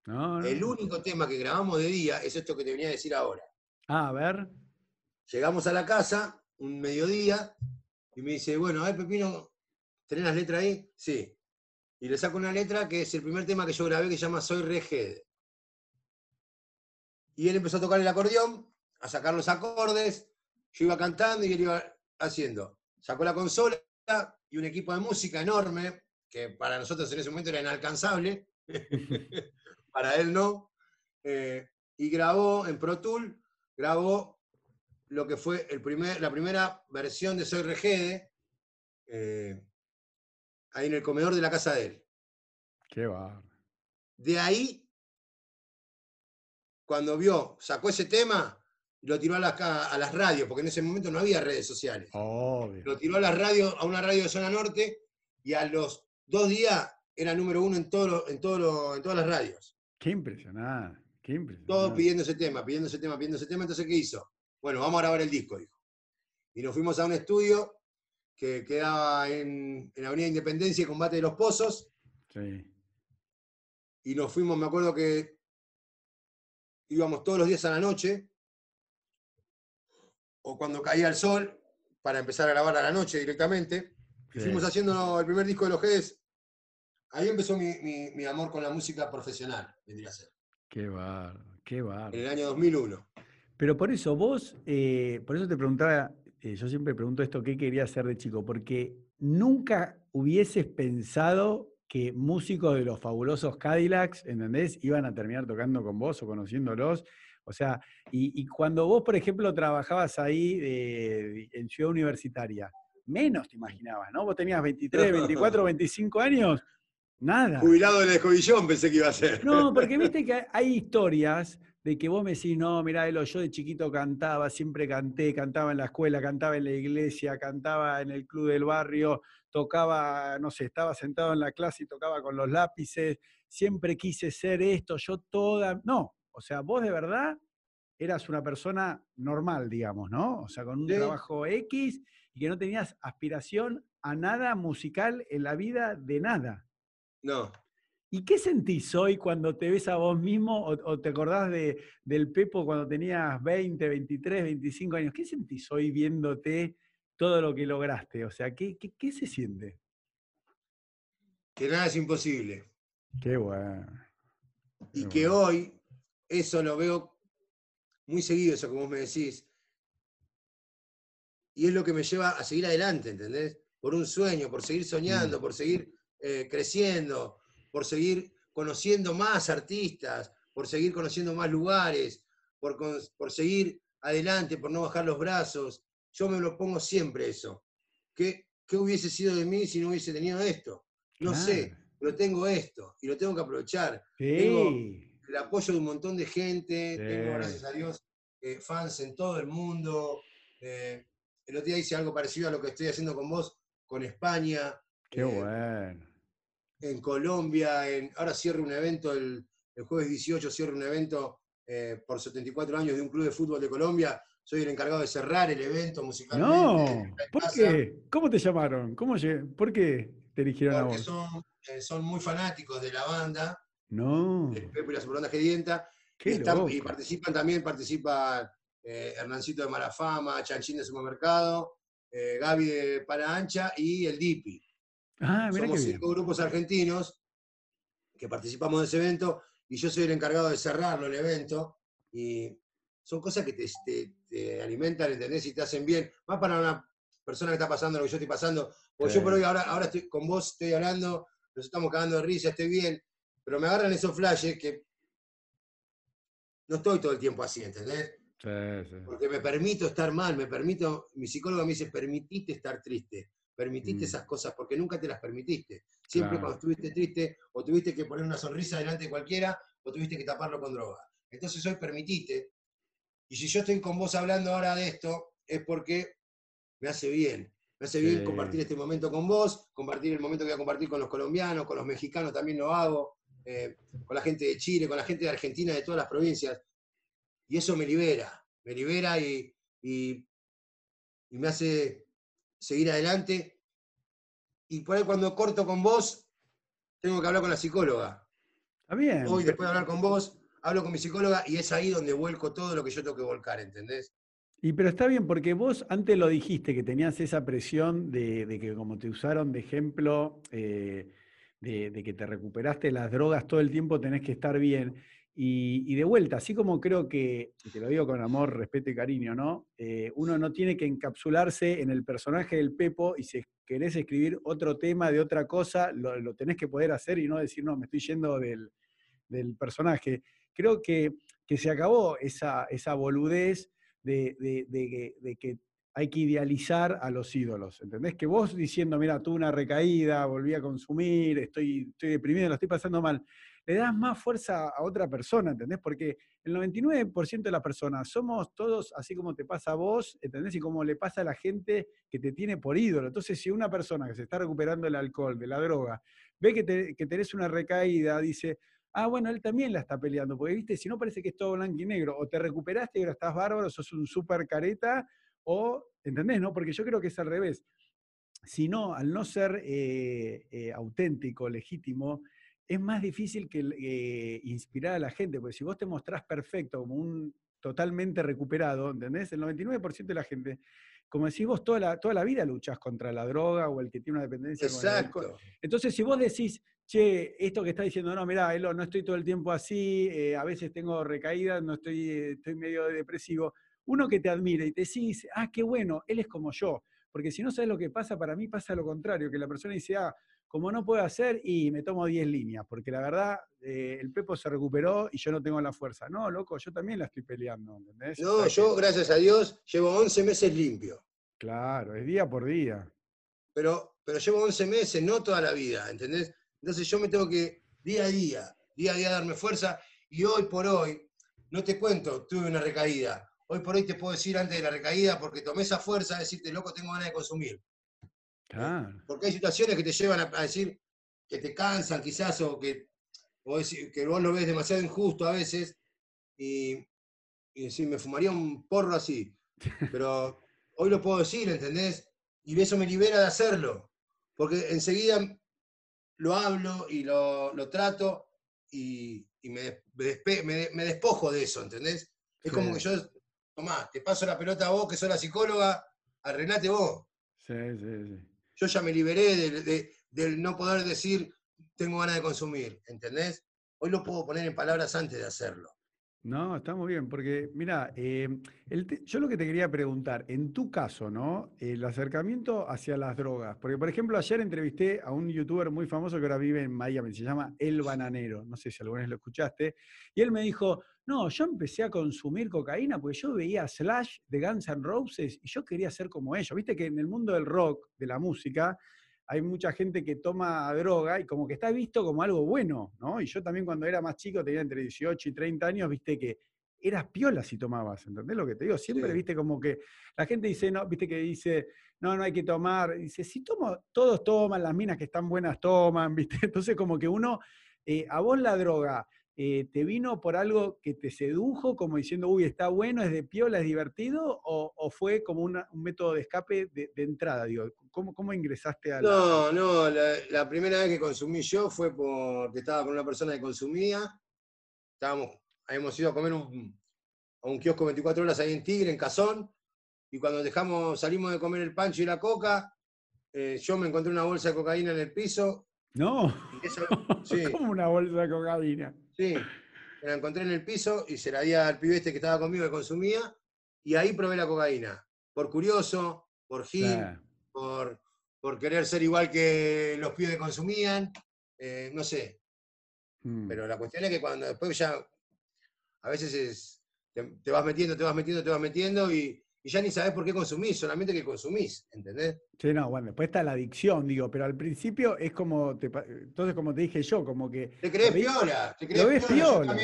No, no. El único tema que grabamos de día es esto que te venía a decir ahora. Ah, a ver. Llegamos a la casa, un mediodía, y me dice, bueno, a ver, Pepino, ¿tenés las letras ahí? Sí. Y le saco una letra que es el primer tema que yo grabé que se llama Soy Regede. Y él empezó a tocar el acordeón, a sacar los acordes, yo iba cantando y él iba haciendo. Sacó la consola y un equipo de música enorme, que para nosotros en ese momento era inalcanzable, *laughs* para él no, eh, y grabó en Pro Tool, grabó lo que fue el primer, la primera versión de Soy Regede, eh, ahí en el comedor de la casa de él. Qué va. De ahí, cuando vio, sacó ese tema, lo tiró a las, a las radios, porque en ese momento no había redes sociales. Obvio. Lo tiró a las radios, a una radio de zona norte, y a los dos días era número uno en, todo en, todo en todas las radios. Qué impresionante. Qué impresionante. Todos pidiendo ese tema, pidiendo ese tema, pidiendo ese tema. Entonces, ¿qué hizo? Bueno, vamos a grabar el disco, dijo. Y nos fuimos a un estudio que quedaba en, en Avenida Independencia y Combate de los Pozos. Sí. Y nos fuimos, me acuerdo que íbamos todos los días a la noche, o cuando caía el sol, para empezar a grabar a la noche directamente. Sí. fuimos haciendo el primer disco de los G's. Ahí empezó mi, mi- mi amor con la música profesional, vendría a ser, Qué bárbaro. Qué bárbaro. en el año 2001. Pero por eso vos, eh, por eso te preguntaba, eh, yo siempre pregunto esto, ¿qué querías hacer de chico? Porque nunca hubieses pensado que músicos de los fabulosos Cadillacs, ¿entendés? Iban a terminar tocando con vos o conociéndolos. O sea, y, y cuando vos, por ejemplo, trabajabas ahí en Ciudad Universitaria, menos te imaginabas, ¿no? Vos tenías 23, 24, 25 años, nada. Jubilado del escobillón pensé que iba a ser. No, porque viste que hay historias de que vos me decís, no, mirá, Elo, yo de chiquito cantaba, siempre canté, cantaba en la escuela, cantaba en la iglesia, cantaba en el club del barrio, tocaba, no sé, estaba sentado en la clase y tocaba con los lápices, siempre quise ser esto, yo toda... No, o sea, vos de verdad eras una persona normal, digamos, ¿no? O sea, con un Sí. trabajo X y que no tenías aspiración a nada musical en la vida de nada. No. ¿Y qué sentís hoy cuando te ves a vos mismo o, o te acordás de, del Pepo cuando tenías 20, 23, 25 años? ¿Qué sentís hoy viéndote todo lo que lograste? O sea, ¿qué, qué, qué se siente? Que nada es imposible. Qué bueno. Y que hoy eso lo veo muy seguido, eso que vos me decís. Y es lo que me lleva a seguir adelante, ¿entendés? Por un sueño, por seguir soñando, Mm. por seguir eh, creciendo, por seguir conociendo más artistas, por seguir conociendo más lugares, por, por seguir adelante, por no bajar los brazos. Yo me lo pongo siempre eso. ¿Qué, qué hubiese sido de mí si no hubiese tenido esto? No sé, pero tengo esto y lo tengo que aprovechar. Tengo- Sí. el apoyo de un montón de gente, tengo, Sí. gracias a Dios, eh, fans en todo el mundo. eh, el otro día hice algo parecido a lo que estoy haciendo con vos, con España, Qué eh, bueno. En Colombia, en, ahora cierro un evento, el, el jueves 18 cierro un evento eh, por 74 años de un club de fútbol de Colombia. Soy el encargado de cerrar el evento musicalmente. No, ¿por casa, qué? ¿Cómo te llamaron? ¿Cómo ¿Por qué te eligieron a Porque vos? son, eh, son muy fanáticos de la banda, No, de Pepo y la Superbanda Gedienta, qué y, están- y loco. participan también, participa eh, Hernancito de Malafama, Chanchín de Supermercado, eh, Gaby de Para Ancha y el Dipi. Ah, mira qué Somos bien. cinco grupos argentinos que participamos de ese evento y yo soy el encargado de cerrarlo, el evento. Y son cosas que te, te- te alimentan, ¿entendés? Y te hacen bien. Más para una persona que está pasando lo que yo estoy pasando. Porque Sí. yo por hoy, ahora, ahora estoy con vos, estoy hablando, nos estamos cagando de risa, estoy bien. Pero me agarran esos flashes que no estoy todo el tiempo así, ¿entendés? Sí, sí. Porque me permito estar mal, me permito, mi psicólogo me dice, permitiste estar triste, permitiste Mm. esas cosas, porque nunca te las permitiste. Siempre Claro. cuando estuviste triste, o tuviste que poner una sonrisa delante de cualquiera, o tuviste que taparlo con droga. Entonces hoy permitiste, y si yo estoy con vos hablando ahora de esto, es porque me hace bien. Me hace bien compartir este momento con vos, compartir el momento que voy a compartir con los colombianos, con los mexicanos también lo hago, eh, con la gente de Chile, con la gente de Argentina, de todas las provincias. Y eso me libera, me libera y, y- y me hace seguir adelante. Y por ahí cuando corto con vos, tengo que hablar con la psicóloga. Está bien. Hoy, después de hablar con vos, hablo con mi psicóloga y es ahí donde vuelco todo lo que yo tengo que volcar, ¿entendés? Y pero está bien, porque vos antes lo dijiste, que tenías esa presión de, de que como te usaron de ejemplo, eh, de, de que te recuperaste las drogas todo el tiempo, tenés que estar bien. Y, de vuelta, así como creo que, y te lo digo con amor, respeto y cariño, ¿no? Eh, uno no tiene que encapsularse en el personaje del Pepo y si querés escribir otro tema de otra cosa, lo, lo tenés que poder hacer y no decir, no, me estoy yendo del, del personaje. Creo que, que se acabó esa, esa boludez de, de que hay que idealizar a los ídolos. ¿Entendés? Que vos diciendo, mira, tuve una recaída, volví a consumir, estoy, estoy deprimido, lo estoy pasando mal, le das más fuerza a otra persona, ¿entendés? Porque el 99% de las personas somos todos así como te pasa a vos, ¿entendés? Y como le pasa a la gente que te tiene por ídolo. Entonces, si una persona que se está recuperando del alcohol, de la droga, ve que, te- que tenés una recaída, dice, ah, bueno, él también la está peleando, porque viste, si no parece que es todo blanco y negro, o te recuperaste y ahora estás bárbaro, sos un súper careta, o, ¿entendés? No? Porque yo creo que es al revés. Si no, al no ser eh, eh, auténtico, legítimo, es más difícil que eh, inspirar a la gente, porque si vos te mostrás perfecto, como un totalmente recuperado, ¿entendés? El 99% de la gente, como decís vos, toda la, toda la vida luchás contra la droga o el que tiene una dependencia. Exacto. Entonces, si vos decís, che, esto que está diciendo, no, mirá, Elo, no estoy todo el tiempo así, eh, a veces tengo recaídas, no estoy, eh, estoy medio depresivo, uno que te admira y te dice, ah, qué bueno, él es como yo. Porque si no sabes lo que pasa, para mí pasa lo contrario, que la persona dice, ah, como no puedo hacer, y me tomo 10 líneas, porque la verdad, eh, el Pepo se recuperó y yo no tengo la fuerza. No, loco, yo también la estoy peleando, ¿entendés? O No, sea yo, que- gracias a Dios, llevo 11 meses limpio. Claro, es día por día. pero, pero llevo 11 meses, no toda la vida, ¿entendés? Entonces yo me tengo que día a día, día a día darme fuerza y hoy por hoy, no te cuento, tuve una recaída. Hoy por hoy te puedo decir antes de la recaída, porque tomé esa fuerza, decirte, loco, tengo ganas de consumir. Porque hay situaciones que te llevan a, decir que te cansan quizás o que, que vos lo ves demasiado injusto a veces y, y decir, me fumaría un porro así. *laughs* Pero hoy lo puedo decir, ¿entendés? Y eso me libera de hacerlo. Porque enseguida lo hablo y lo, trato y, me, me, despojo de eso, ¿entendés? Es como que yo, tomá, te paso la pelota a vos, que sos la psicóloga, arreglate vos. Sí, sí, sí. Yo ya me liberé de, del no poder decir, tengo ganas de consumir, ¿entendés? Hoy lo puedo poner en palabras antes de hacerlo. No, está muy bien, porque mira, eh, yo lo que te quería preguntar, en tu caso, ¿no? El acercamiento hacia las drogas, porque por ejemplo ayer entrevisté a un youtuber muy famoso que ahora vive en Miami, se llama El Bananero, no sé si alguna vez lo escuchaste, y él me dijo, no, yo empecé a consumir cocaína porque yo veía Slash de Guns N' Roses y yo quería ser como ellos, viste que en el mundo del rock, de la música, hay mucha gente que toma droga y como que está visto como algo bueno, ¿no? Y yo también cuando era más chico, tenía entre 18 y 30 años, viste que eras piola si tomabas, ¿entendés lo que te digo? Siempre, viste, como que la gente dice, no, viste que dice, no, no hay que tomar, dice, si tomo, todos toman, las minas que están buenas toman, *laughs* viste, entonces como que uno, eh, a vos la droga, eh, ¿te vino por algo que te sedujo, como diciendo, uy, está bueno, es de piola, es divertido? ¿O, fue como un método de escape de, entrada? Digo, ¿cómo, ¿cómo, ingresaste a la... No, no, la, primera vez que consumí yo fue porque estaba con una persona que consumía. Estábamos, habíamos ido a comer a un kiosco 24 horas ahí en Tigre, en Cazón, y cuando dejamos, salimos de comer el pancho y la coca, eh, yo me encontré una bolsa de cocaína en el piso. No, *laughs* sí. como una bolsa de cocaína. Sí, me la encontré en el piso y se la di al pibe este que estaba conmigo que consumía, y ahí probé la cocaína. Por curioso, por gil, por, por querer ser igual que los pibes que consumían, eh, no sé. Hmm. Pero la cuestión es que cuando después ya, a veces es, te, vas metiendo, te vas metiendo, te vas metiendo y, y ya ni sabes por qué consumís, solamente que consumís, ¿entendés? Sí, no, bueno, después está la adicción, digo, pero al principio es como, entonces como te dije yo, como que... Te crees piola, te crees piola.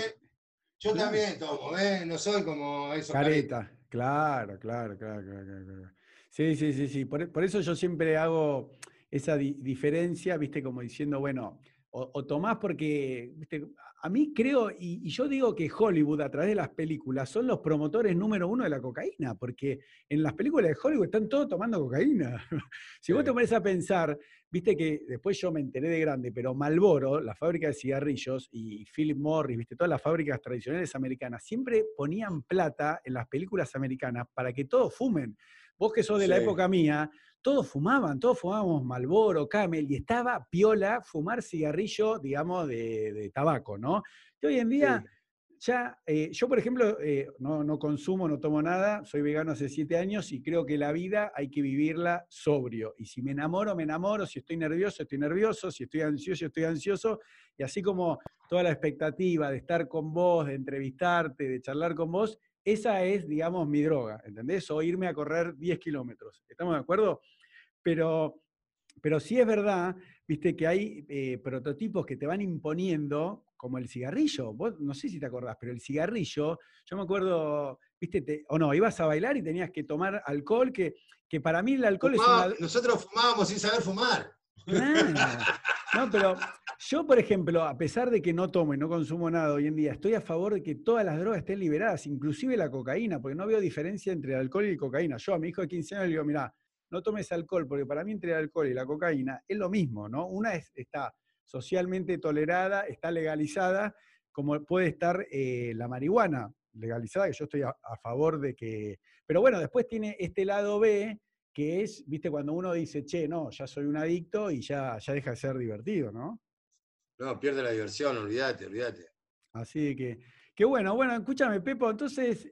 Yo también, tomo, ¿eh? No soy como eso. Careta, claro, claro, claro, claro, Sí, sí, sí, sí, por, eso yo siempre hago esa diferencia, viste, como diciendo, bueno, o, o tomás porque, viste, a mí creo, y, yo digo que Hollywood a través de las películas son los promotores número uno de la cocaína, porque en las películas de Hollywood están todos tomando cocaína. *laughs* si vos te pones a pensar, viste que después yo me enteré de grande, pero Malboro, la fábrica de cigarrillos, y Philip Morris, viste, todas las fábricas tradicionales americanas, siempre ponían plata en las películas americanas para que todos fumen. Vos que sos de la época mía, todos fumaban, todos fumábamos Malboro, Camel, y estaba piola fumar cigarrillo, digamos, de, tabaco, ¿no? Y hoy en día, ya, eh, yo por ejemplo, eh, no, consumo, no tomo nada, soy vegano hace siete años y creo que la vida hay que vivirla sobrio. Y si me enamoro, me enamoro, si estoy nervioso, estoy nervioso, si estoy ansioso, estoy ansioso. Y así como toda la expectativa de estar con vos, de entrevistarte, de charlar con vos, esa es, digamos, mi droga, ¿entendés? O irme a correr 10 kilómetros. ¿Estamos de acuerdo? Pero, pero sí es verdad, viste, que hay eh, prototipos que te van imponiendo, como el cigarrillo. Vos no sé si te acordás, pero el cigarrillo, yo me acuerdo, viste, o no, ibas a bailar y tenías que tomar alcohol, que, que para mí el alcohol es una... Nosotros fumábamos sin saber fumar. No, pero yo, por ejemplo, a pesar de que no tomo y no consumo nada hoy en día, estoy a favor de que todas las drogas estén liberadas, inclusive la cocaína, porque no veo diferencia entre el alcohol y cocaína. Yo a mi hijo de 15 años le digo, mira, no tomes alcohol, porque para mí entre el alcohol y la cocaína es lo mismo, ¿no? Una está socialmente tolerada, está legalizada, como puede estar eh, la marihuana legalizada, que yo estoy a, favor de que... Pero bueno, después tiene este lado B, que es, viste, cuando uno dice, che, no, ya soy un adicto y ya, ya deja de ser divertido, ¿no? No, pierde la diversión, olvídate, olvídate. Así que, qué bueno, bueno, escúchame, Pepo, entonces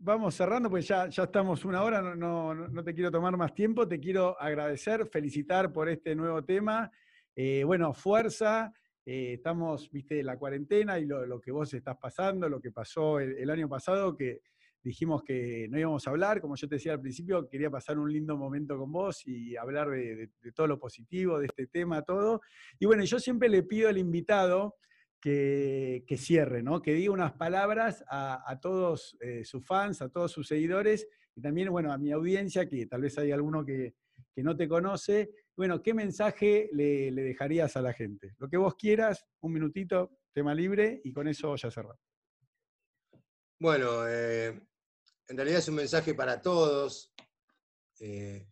vamos cerrando, pues ya, ya estamos una hora, no, no, te quiero tomar más tiempo, te quiero agradecer, felicitar por este nuevo tema. Eh, bueno, fuerza, eh, estamos, viste, la cuarentena y lo, que vos estás pasando, lo que pasó el, año pasado, que dijimos que no íbamos a hablar, como yo te decía al principio, quería pasar un lindo momento con vos y hablar de, todo lo positivo, de este tema, todo. Y bueno, yo siempre le pido al invitado que, cierre, ¿no? que diga unas palabras a, todos eh, sus fans, a todos sus seguidores y también, bueno, a mi audiencia, que tal vez hay alguno que, no te conoce. Bueno, ¿qué mensaje le, le dejarías a la gente? Lo que vos quieras, un minutito, tema libre, y con eso ya cerramos. Bueno, eh, en realidad es un mensaje para todos, eh,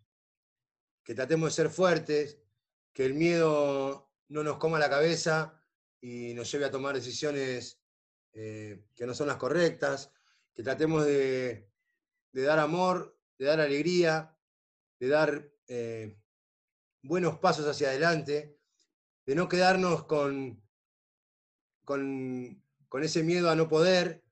que tratemos de ser fuertes, que el miedo no nos coma la cabeza y nos lleve a tomar decisiones eh, que no son las correctas, que tratemos de, dar amor, de dar alegría, de dar buenos pasos hacia adelante, de no quedarnos con, con, con ese miedo a no poder,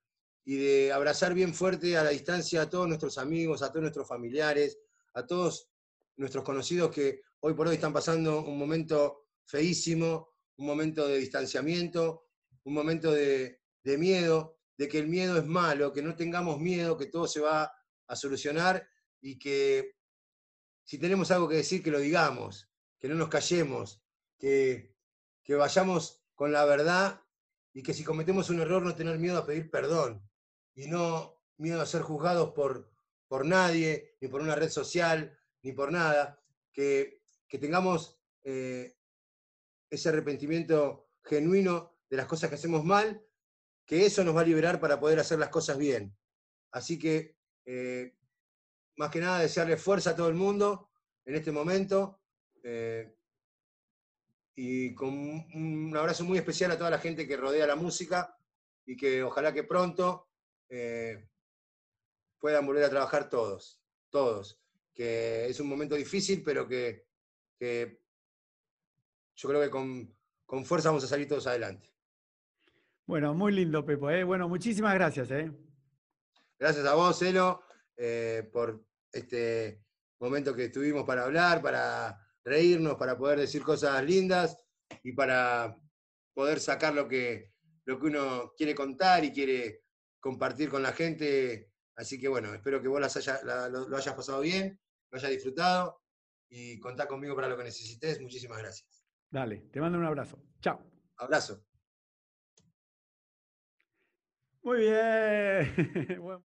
y de abrazar bien fuerte a la distancia a todos nuestros amigos, a todos nuestros familiares, a todos nuestros conocidos que hoy por hoy están pasando un momento feísimo, un momento de distanciamiento, un momento de, miedo, de que el miedo es malo, que no tengamos miedo, que todo se va a solucionar y que si tenemos algo que decir, que lo digamos, que no nos callemos, que, que vayamos con la verdad y que si cometemos un error no tener miedo a pedir perdón, y no miedo a ser juzgados por, por nadie, ni por una red social, ni por nada, que, tengamos eh, ese arrepentimiento genuino de las cosas que hacemos mal, que eso nos va a liberar para poder hacer las cosas bien. Así que, eh, más que nada, desearle fuerza a todo el mundo en este momento. Eh, y con un abrazo muy especial a toda la gente que rodea la música y que ojalá que pronto eh, puedan volver a trabajar todos, todos. Que es un momento difícil, pero que, yo creo que con, fuerza vamos a salir todos adelante. Bueno, muy lindo, Pepo. ¿eh? Bueno, muchísimas gracias. ¿eh? Gracias a vos, Elo, por este momento que tuvimos para hablar, para reírnos, para poder decir cosas lindas y para poder sacar lo que, lo que uno quiere contar y quiere compartir con la gente. Así que bueno, espero que vos lo, hayas pasado bien, lo hayas disfrutado y contá conmigo para lo que necesites. Muchísimas gracias. Dale, te mando un abrazo. Chao. Abrazo. Muy bien. *laughs*